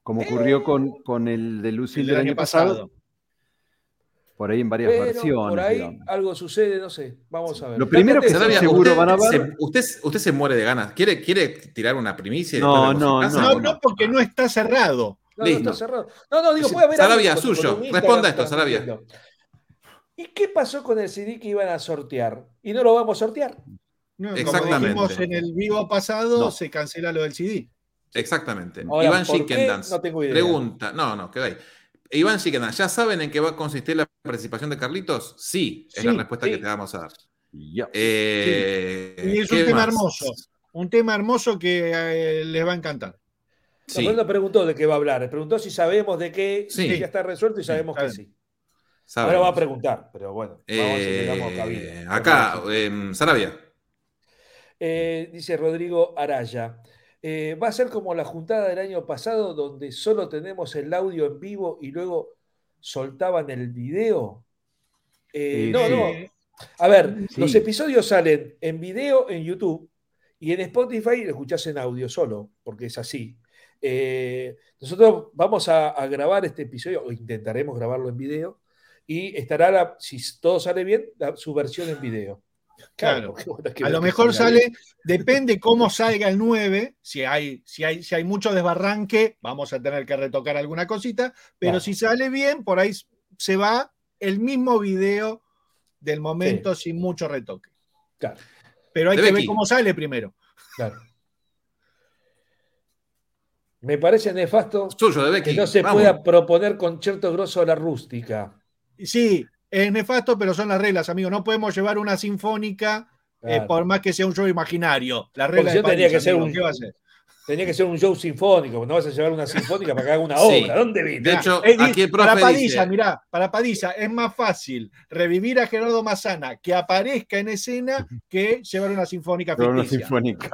E: como ocurrió con, con el de Lucille
F: El
E: del
F: del
E: año pasado, por ahí en varias
D: Pero
E: versiones.
D: por ahí
E: digamos.
D: algo sucede, no sé. Vamos a ver.
E: Lo primero que
C: Sarabia,
E: seguro
C: usted,
E: van a ver-
C: se, usted, usted se muere de ganas. ¿Quiere, quiere tirar una primicia?
E: No, no,
F: No, no, porque no está cerrado.
D: No, no,
C: Listo.
D: está cerrado. No, no, digo, puede haber
C: Sarabia, suyo. Responda esto, Sarabia.
D: ¿Y qué pasó con el CD que iban a sortear? ¿Y no lo vamos a sortear?
F: No,
C: Exactamente.
F: Como dijimos en el vivo pasado,
E: No.
F: se cancela lo del CD.
C: Exactamente.
D: Ahora,
C: Iván. Chickendance
D: No tengo idea.
C: pregunta. No, no, queda ahí. Iván Chickendance, ¿ya saben en qué va a consistir la participación de Carlitos? Sí, es la respuesta
D: sí.
C: que te vamos a dar.
E: Ya.
C: Eh,
F: Y es un
C: ¿qué
F: tema
C: más?
F: hermoso. Un tema hermoso que eh, les va a encantar.
C: Sí.
D: No, preguntó de qué va a hablar. Preguntó si sabemos de qué
C: Sí.
D: si ya está resuelto y sabemos que sí.
C: sabemos.
D: Ahora va a preguntar, pero bueno, vamos a ver
C: Eh,
D: cabida.
C: acá, eh, Sarabia.
D: Eh, dice Rodrigo Araya. eh, va a ser como la juntada del año pasado, donde solo tenemos el audio en vivo y luego soltaban el video. Eh,
E: Sí,
D: no,
E: sí.
D: no. A ver,
E: Sí.
D: los episodios salen en video en YouTube y en Spotify lo escuchás en audio solo, porque es así. Eh, nosotros vamos a, a grabar este episodio, o intentaremos grabarlo en video, y estará, la- si todo sale bien, la- su versión en video.
F: Claro.
D: que
F: A lo mejor
D: bien.
F: sale, depende cómo salga el 9. Si hay, si hay, si hay mucho desbarranque, vamos a tener que retocar alguna cosita. Pero
D: Claro.
F: si sale bien, por ahí se va el mismo video del momento sin mucho retoque.
D: Claro,
F: Pero hay
C: De
F: que ver cómo sale primero.
D: claro. Me parece nefasto
C: Suyo, de Becky.
D: que no se
C: Vamos.
D: pueda proponer concierto grosso a la rústica.
F: Sí, es nefasto, pero son las reglas, amigo. No podemos llevar una sinfónica eh, por más que sea un show imaginario. Reglas
D: si
F: de
D: no tenía
F: París,
D: que ser
F: amigo,
D: un-
F: ¿qué va a hacer?
D: Tenía que ser un show sinfónico, no vas a llevar una sinfónica para que haga una
C: Sí.
D: obra. ¿Dónde viste?
C: De hecho, aquí el
F: para
C: profe
F: Padilla,
C: dice,
F: mirá, para Padilla es más fácil revivir a Gerardo Mazzana que aparezca en escena que llevar una sinfónica
E: Pero una
F: ficticia.
E: sinfónica.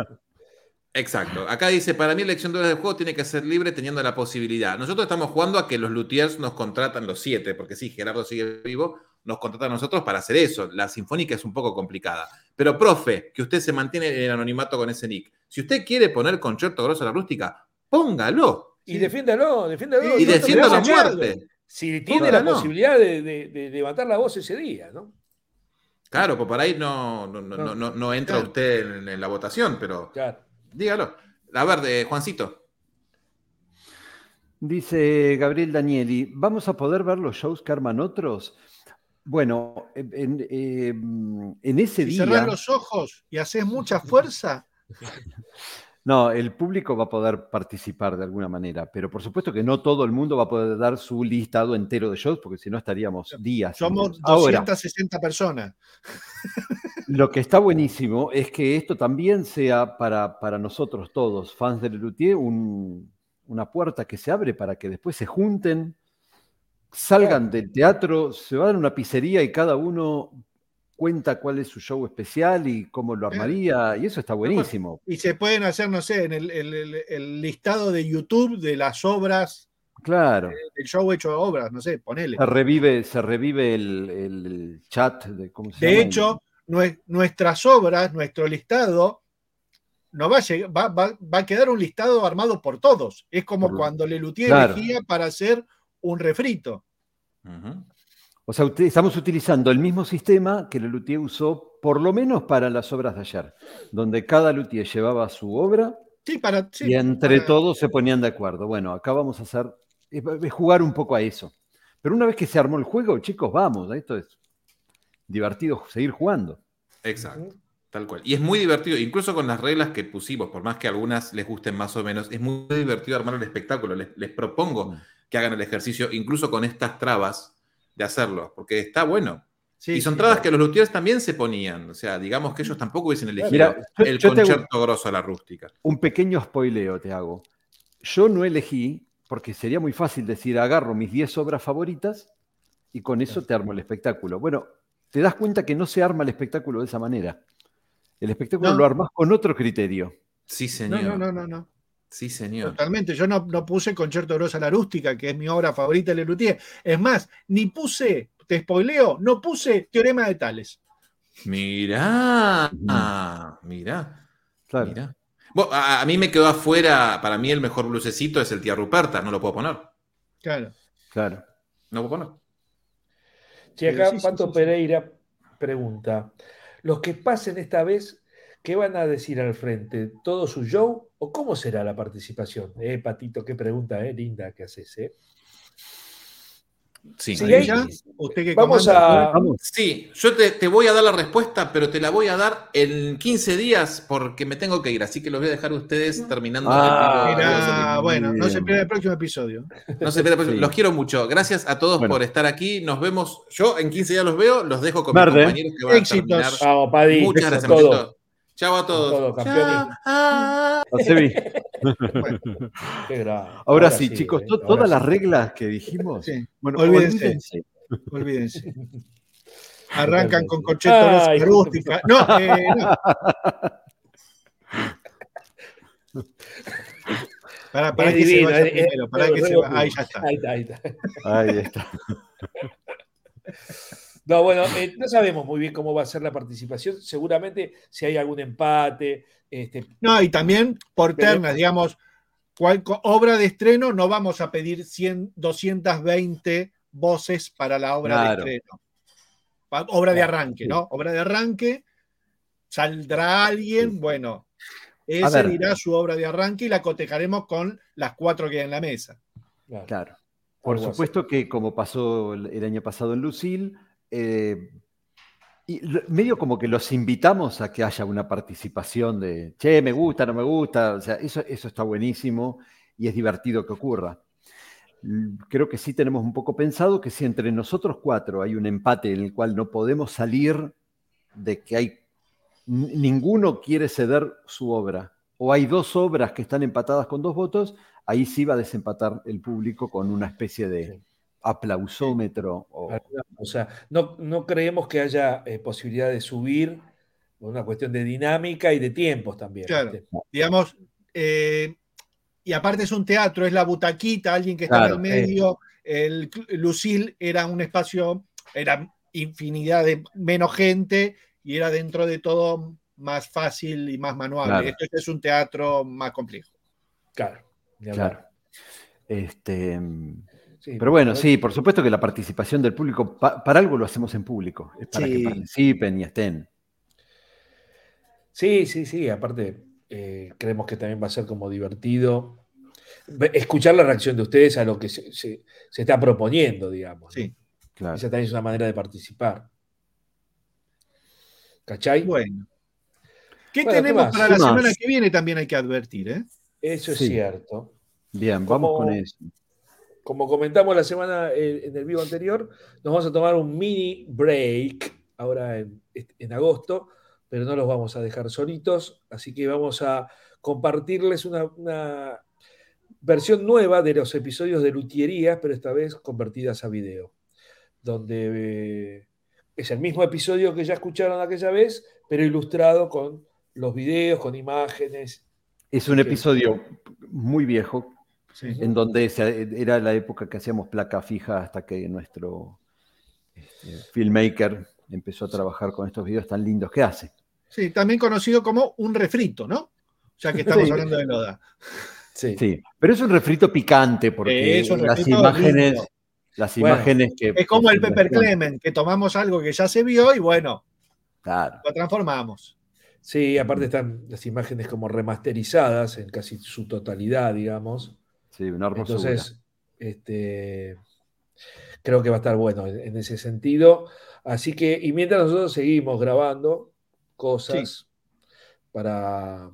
C: Exacto. Acá dice, para mí la elección de del juego tiene que ser libre teniendo la posibilidad. Nosotros estamos jugando a que los luthiers nos contratan los siete, porque sí, Gerardo sigue vivo, nos contratan a nosotros para hacer eso. La sinfónica es un poco complicada. Pero, profe, que usted se mantiene en anonimato con ese nick. Si usted quiere poner concierto grosso a la rústica, póngalo.
D: Y defiéndalo, defiéndalo.
C: Y la
F: tenemos acuerdo.
C: muerte.
D: Si tiene la posibilidad de, de- de levantar la voz ese día, ¿no?
C: Claro, pues por ahí no, no, no, no, no- no entra
F: Claro.
C: usted en, en la votación, pero
D: Claro.
C: Dígalo. A ver, de Juancito.
E: Dice Gabriel Danieli, ¿vamos a poder ver los shows que arman otros? Bueno, en, en- eh, en ese
F: Si
E: día...
F: cerrás los ojos y haces mucha fuerza,
E: No, el público va a poder participar de alguna manera, pero por supuesto que no todo el mundo va a poder dar su listado entero de shows, porque si no estaríamos días.
F: somos
E: enteros. Ahora,
F: 260 personas.
E: Lo que está buenísimo es que esto también sea para, para nosotros todos, fans de Lelutier, un- una puerta que se abre para que después se junten, salgan del teatro, se van a una pizzería y cada uno cuenta cuál es su show especial y cómo lo armaría, y eso está buenísimo.
F: Y se pueden hacer, no sé, en el, el- listado de YouTube de las obras,
E: Claro.
F: el show hecho de obras, no sé, ponele.
E: Se revive, se revive el, el chat de cómo se
F: De
E: llama?
F: hecho, nuestras obras, nuestro listado, no va a, llegar- va, va- va a quedar un listado armado por todos. Es como
E: Por-
F: cuando Lelutier
E: Claro.
F: elegía para hacer un refrito.
E: O sea, ut- estamos utilizando el mismo sistema que Lelutier usó, por lo menos para las obras de ayer, donde cada luthier llevaba su obra
F: Sí, para. sí,
E: y entre
F: para-
E: todos se ponían de acuerdo. Bueno, acá vamos a hacer, es es jugar un poco a eso. Pero una vez que se armó el juego, chicos, vamos, esto es divertido seguir jugando.
C: Exacto. Tal cual. Y es muy divertido, incluso con las reglas que pusimos, por más que a algunas les gusten más o menos, es muy divertido armar el espectáculo. Les, les propongo
E: Mm.
C: que hagan el ejercicio, incluso con estas trabas, de hacerlo, porque está bueno.
F: sí,
C: y son
F: sí.
C: trabas que los luthiers también se ponían. O sea, digamos que ellos tampoco hubiesen elegido
E: Mira, yo-
C: el
E: yo
C: concierto grosso a la rústica.
E: Un pequeño spoileo te hago. Yo no elegí, porque sería muy fácil decir, agarro mis 10 obras favoritas y con eso te armo el espectáculo. Bueno, te das cuenta que no se arma el espectáculo de esa manera. El espectáculo
F: No.
E: lo armas con otro criterio.
C: Sí,
F: No,
C: señor.
F: no, no, no, no.
C: Sí, señor.
F: Totalmente. Yo no, no puse Concierto Grosso a la Rústica, que es mi obra favorita de Lelutier. Es más, ni puse, te spoileo, no puse Teorema de Tales.
C: Mirá, ah, mirá,
E: Claro.
C: mirá. Bueno, a, a mí me quedó afuera, para mí el mejor blusecito es el tía Ruperta, no lo puedo poner.
F: Claro.
E: Claro.
C: No lo puedo poner.
D: Che, acá
F: sí,
D: Pato
F: sí, sí.
D: Pereira pregunta: ¿los que pasen esta vez, qué van a decir al frente? ¿Todo su show o cómo será la participación? Eh, Patito, qué pregunta, eh, linda que haces, eh.
C: Sí.
F: Ya, usted que
D: Vamos
F: comanda.
D: a.
E: Vamos.
C: Sí, yo te, te voy a dar la respuesta, pero te la voy a dar en 15 días porque me tengo que ir, así que los voy a dejar a ustedes terminando.
E: Ah,
C: el capítulo.
F: Mirá, bueno, no se pierda el próximo episodio.
C: No se pierda,
E: Sí.
C: Los quiero mucho. Gracias a todos
E: Bueno.
C: por estar aquí. Nos vemos. Yo en 15 días los veo. Los dejo con
E: Verde.
C: mis compañeros que van a
F: Éxitos.
C: terminar.
D: Paddy.
C: Muchas gracias,
D: todo.
C: Chao a todos.
D: todo, campeón.
C: Chao.
E: Sebi.
D: Qué.
E: Ahora, sí, chicos,
D: eh, ahora
E: todas
D: sí.
E: las reglas que dijimos,
F: Sí,
E: bueno,
F: Olvídense.
E: olvídense.
F: olvídense. Arrancan con
D: Totalmente.
F: Concierto Grosso a
D: Ay,
F: la Rústica. No, eh, no. Para, para
D: Es
F: que
D: divino,
F: se vaya primero, para
D: es
F: que se
D: re
F: va- Ahí ya está.
D: Ahí está, ahí está.
E: Ahí está.
D: No, bueno, eh, no sabemos muy bien cómo va a ser la participación. Seguramente si hay algún empate, este,
F: No, y también por
D: Pero-
F: ternas, digamos, cual- obra de estreno, no vamos a pedir 100, 220 voces para la obra
E: Claro.
F: de estreno. Pa- Obra de arranque. ¿no? Obra de arranque, saldrá alguien, bueno, ese dirá su obra de arranque y la cotejaremos con las cuatro que hay en la mesa.
D: claro,
E: Claro. Por supuesto que como pasó el, el año pasado en Lucille, eh, y medio como que los invitamos a que haya una participación de, che, me gusta, no me gusta, o sea, eso, eso está buenísimo y es divertido que ocurra. L- Creo que sí tenemos un poco pensado que si entre nosotros cuatro hay un empate en el cual no podemos salir de que hay ninguno quiere ceder su obra o hay dos obras que están empatadas con dos votos, ahí sí va a desempatar el público con una especie de. Aplausómetro. o-
D: O sea, no, no creemos que haya eh, posibilidad de subir por una cuestión de dinámica y de tiempos también.
F: Claro.
D: ¿viste?
F: digamos, eh, y aparte es un teatro, es la butaquita, alguien que está
E: Claro,
F: en el medio, el cl- Lucille era un espacio, era infinidad de menos gente y era dentro de todo más fácil y más manual.
E: Claro.
F: Esto es un teatro más complejo.
D: Claro.
E: Claro. Este,
D: Sí,
E: pero bueno,
D: pero-
E: sí, por supuesto que la participación del público, pa- para algo lo hacemos en público, es para
F: Sí.
E: que participen y estén.
D: Sí, sí, sí. Aparte, eh, creemos que también va a ser como divertido ve- escuchar la reacción de ustedes a lo que se, se- se está proponiendo, digamos. ¿no?
F: Sí.
E: Claro.
D: Esa también es una manera de participar. ¿Cachai?
F: Bueno. ¿Qué
D: Bueno, ¿qué
F: tenemos para
E: ¿Qué
F: la
E: más?
F: semana que viene? También hay que advertir, ¿eh?
D: Eso es
E: Sí.
D: cierto.
E: Bien, vamos
D: Como-
E: con eso.
D: Como comentamos la semana eh, en el vivo anterior, nos vamos a tomar un mini break ahora en, en agosto, pero no los vamos a dejar solitos, así que vamos a compartirles una, una versión nueva de los episodios de Lutierías, pero esta vez convertidas a video, donde eh, es el mismo episodio que ya escucharon aquella vez, pero ilustrado con los videos, con imágenes.
E: Es un episodio muy viejo,
F: Sí.
E: en donde se- era la época que hacíamos placa fija hasta que nuestro este, filmmaker empezó a trabajar con estos videos tan lindos que hace.
F: Sí, también conocido como un refrito, ¿no? Ya que estamos
E: Sí.
F: hablando de Loda.
D: Sí.
E: Sí, pero es un refrito picante porque
F: Eh, es
E: las imágenes,
F: lindo.
E: las
D: Bueno,
E: imágenes que
F: Es como el Pepper Clement, que tomamos algo que ya se vio y bueno,
E: Claro,
F: lo transformamos.
D: Sí, aparte están las imágenes como remasterizadas en casi su totalidad, digamos.
E: Sí, una hermosura.
D: Entonces, este, creo que va a estar bueno en, en ese sentido. Así que, y mientras nosotros seguimos grabando cosas para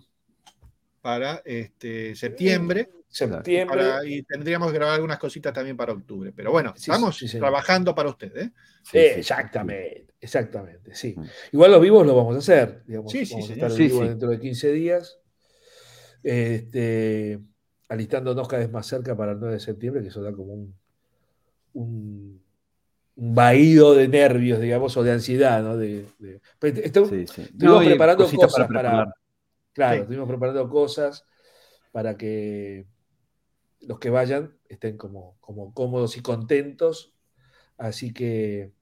F: Para este, septiembre
D: septiembre.
F: para- y tendríamos que grabar algunas cositas también para octubre. Pero bueno,
D: Sí,
F: estamos
D: sí,
F: trabajando para usted. ¿eh?
D: Eh, exactamente, exactamente, sí.
E: Mm.
D: Igual los vivos los vamos a hacer, digamos,
F: Sí, sí,
D: vamos a estar en
E: Sí,
D: vivo
E: sí.
D: dentro de 15 días, este, alistándonos cada vez más cerca para el 9 de septiembre, que eso da como un, un, un vaído de nervios, digamos, o de ansiedad, ¿no? De, de- pero esto-
E: sí, sí.
D: estuvimos preparando cosas para, claro,
F: Sí.
D: estuvimos preparando cosas para que los que vayan estén como, como cómodos y contentos. Así que,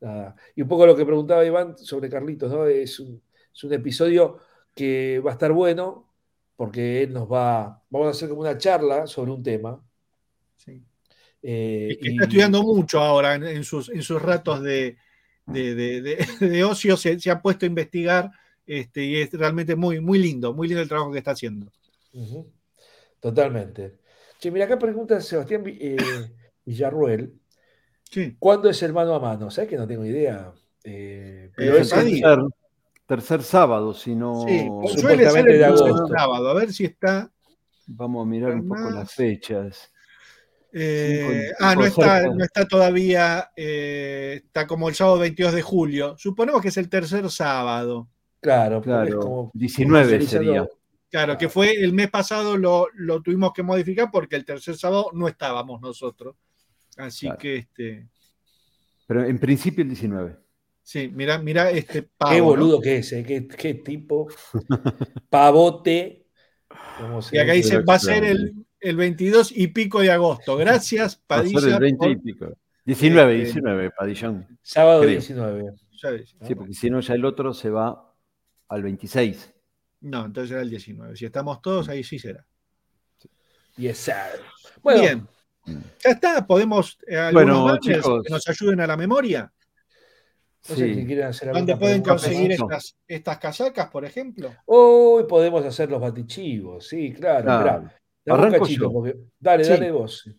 D: nada. Y un poco lo que preguntaba Iván sobre Carlitos, ¿no? Es un, es un episodio que va a estar bueno porque él nos va, vamos a hacer como una charla sobre un tema.
F: Sí.
D: eh,
F: Es que
D: y-
F: está estudiando mucho ahora en, en sus, en sus ratos de, de, de- de- de ocio, se, se ha puesto a investigar este, y es realmente muy, muy lindo, muy lindo el trabajo que está haciendo.
D: Totalmente. Che, mira, acá pregunta Sebastián eh, Villarruel.
F: Sí.
D: ¿Cuándo es el mano a mano? ¿Sabes que no tengo idea? Eh, pero es
E: Tercer, sábado, si no.
F: Sí, suele ser el tercer sábado, a ver si está.
E: Vamos a mirar un poco las fechas.
F: eh, ah, no está,
E: cerca.
F: no está todavía, eh, está como el sábado 22 de julio. Suponemos que es el tercer sábado.
D: Claro,
E: Claro,
D: es como
E: 19
D: oficializando-
E: sería.
F: Claro, que fue el mes pasado, lo, lo tuvimos que modificar porque el tercer sábado no estábamos nosotros. Así
E: Claro.
F: que, este,
E: Pero en principio el 19.
F: Sí, mira, mira este pavo.
D: Qué
F: ¿no?
D: boludo que es, eh, qué, qué tipo pavote.
F: Y acá dice, va a ser el, el 22 y pico de agosto. Gracias,
E: Va a ser
F: Padilla.
E: el 20 y pico. 19,
F: Eh,
E: 19, Padillón.
D: Sábado
E: Creo.
D: 19.
F: ya ves.
E: Sí, porque si no, ya el otro se va al 26.
F: No, entonces era el 19. Si estamos todos, ahí sí será.
D: Yes, sir. Bueno,
F: Bien. Ya está, podemos eh, algunos
E: Bueno, chicos.
F: que nos ayuden a la memoria.
D: No sé
E: Sí.
D: si quieren hacer
F: ¿Dónde pueden conseguir estas, estas casacas, por ejemplo?
D: Hoy podemos hacer los batichivos, sí, claro.
E: Claro.
D: Mirá, dame un
E: Arranco
D: cachito,
E: yo.
D: porque- Dale,
F: Sí.
D: dale vos.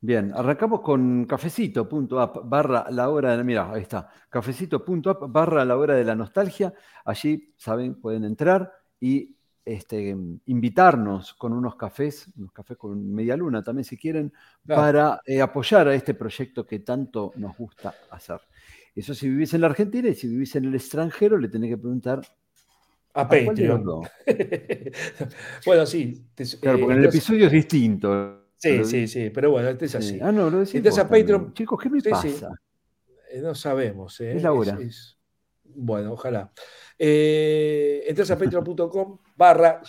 E: Bien, arrancamos con cafecito.app barra la hora de... Mira, ahí está. Cafecito.app barra la hora de la nostalgia. Allí, saben, pueden entrar y este, invitarnos con unos cafés, unos cafés con media luna también si quieren,
D: Claro.
E: para eh, apoyar a este proyecto que tanto nos gusta hacer. Eso si vivís en la Argentina y si vivís en el extranjero le tenés que preguntar
D: A
E: ¿a
D: Patreon. bueno, sí. te-
E: Claro,
D: eh,
E: porque el episodio es distinto.
D: Sí, sí, sí, pero bueno, este es así.
E: Sí. Ah, no, lo decís
D: Entonces a Patreon-.
E: Chicos, ¿qué me
D: Sí,
E: pasa?
D: Eh, no sabemos. eh,
E: Es la hora.
D: es- Bueno, ojalá. Eh, entras a patreon.com barra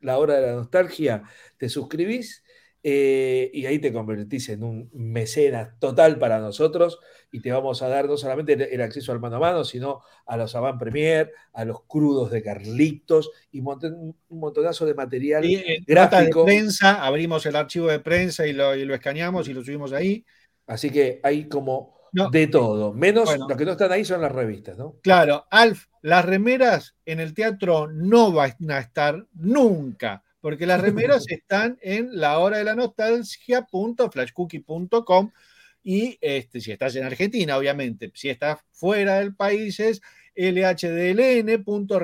D: la hora de la nostalgia, te suscribís eh, y ahí te convertís en un mecenas total para nosotros y te vamos a dar no solamente el, el acceso al mano a mano, sino a los avant premier, a los crudos de Carlitos y monton- un montonazo de material
F: Y, eh, nota de
D: gráfico.
F: prensa, abrimos el archivo de prensa y lo, y lo escaneamos y lo subimos ahí.
D: Así que hay como
F: No.
D: de todo. Menos
F: Bueno.
D: los que no están ahí son las revistas, ¿no?
F: Claro, Alf, las remeras en el teatro no van a estar nunca, porque las remeras están en la hora de la nostalgia.flashcookie.com y este, si estás en Argentina, obviamente, si estás fuera del país es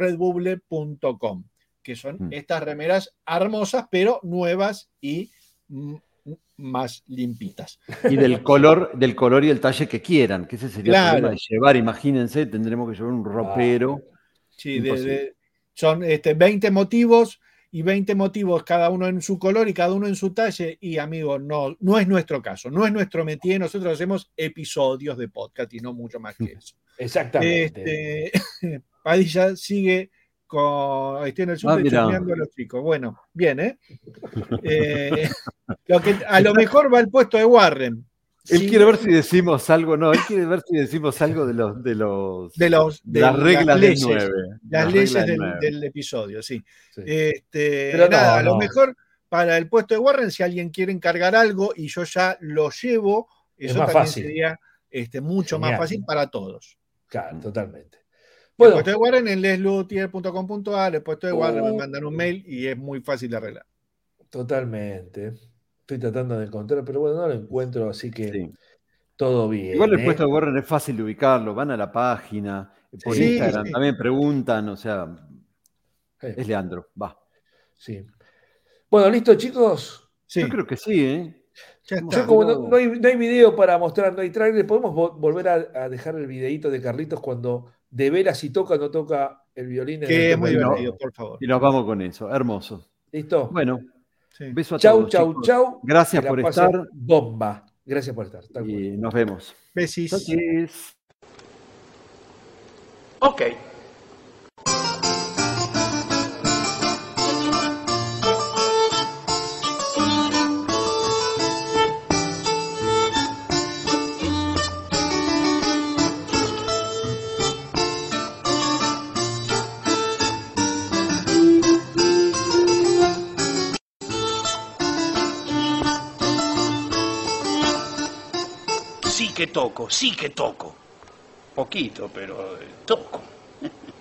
F: lhdln.redbubble.com, que son
E: Mm.
F: estas remeras hermosas, pero nuevas y más limpitas.
E: Y del color, del color y el talle que quieran, que ese sería el
F: Claro.
E: problema de llevar. Imagínense, tendremos que llevar un ropero.
F: Sí, de- de- son este, 20 motivos y 20 motivos cada uno en su color y cada uno en su talle. Y amigos, no, no es nuestro caso, no es nuestro métier. Nosotros hacemos episodios de podcast y no mucho más que eso.
D: Exactamente.
F: Este, Padilla sigue con. Estoy en el
E: Ah,
F: sur
E: mira.
F: a los chicos. Bueno, bien, ¿eh? Eh, lo que, a lo mejor va al puesto de Warren.
E: Él
F: Sí,
E: quiere ver si decimos algo, no, él quiere ver si decimos algo de los de los
F: de los
E: de las reglas del
F: leyes.
E: 9.
F: las leyes del, del episodio, sí.
D: Sí.
F: Este,
D: Pero no,
F: nada, a lo
D: no.
F: mejor para el puesto de Warren, si alguien quiere encargar algo y yo ya lo llevo,
D: Es
F: eso
D: más
F: también
D: fácil.
F: sería este, mucho
D: Genial.
F: más fácil para todos.
D: Claro, totalmente.
F: el puesto de Warren en leslutier.com.ar, el puesto de Warren me mandan un mail y es muy fácil de arreglar.
D: totalmente. Estoy tratando de encontrar, pero bueno, no lo encuentro, así que
E: Sí.
D: todo bien.
E: Igual el
D: ¿eh?
E: puesto de Warren es fácil de ubicarlo, van a la página, por
D: Sí,
E: Instagram
F: sí.
E: también preguntan, o sea,
D: Eh,
E: es Leandro, va.
D: sí. Bueno, listo, chicos.
F: Sí,
E: Yo creo que sí, ¿eh?
F: ya
D: Yo como
E: no.
D: no, hay, no hay video para mostrar, no hay trailer, podemos vo- volver a, a dejar el videito de Carlitos cuando de veras si toca o no toca el violín.
F: Que es muy divertido, por favor.
E: Y nos vamos con eso, hermoso.
D: ¿Listo?
E: Bueno,
F: Sí.
E: beso a
D: chau,
E: todos.
D: chau, chau.
E: Gracias por estar
D: Bomba. Gracias por estar. tal cual.
E: y nos vemos.
F: Besis.
A: Ok. Toco, sí que toco. Poquito, pero eh, toco.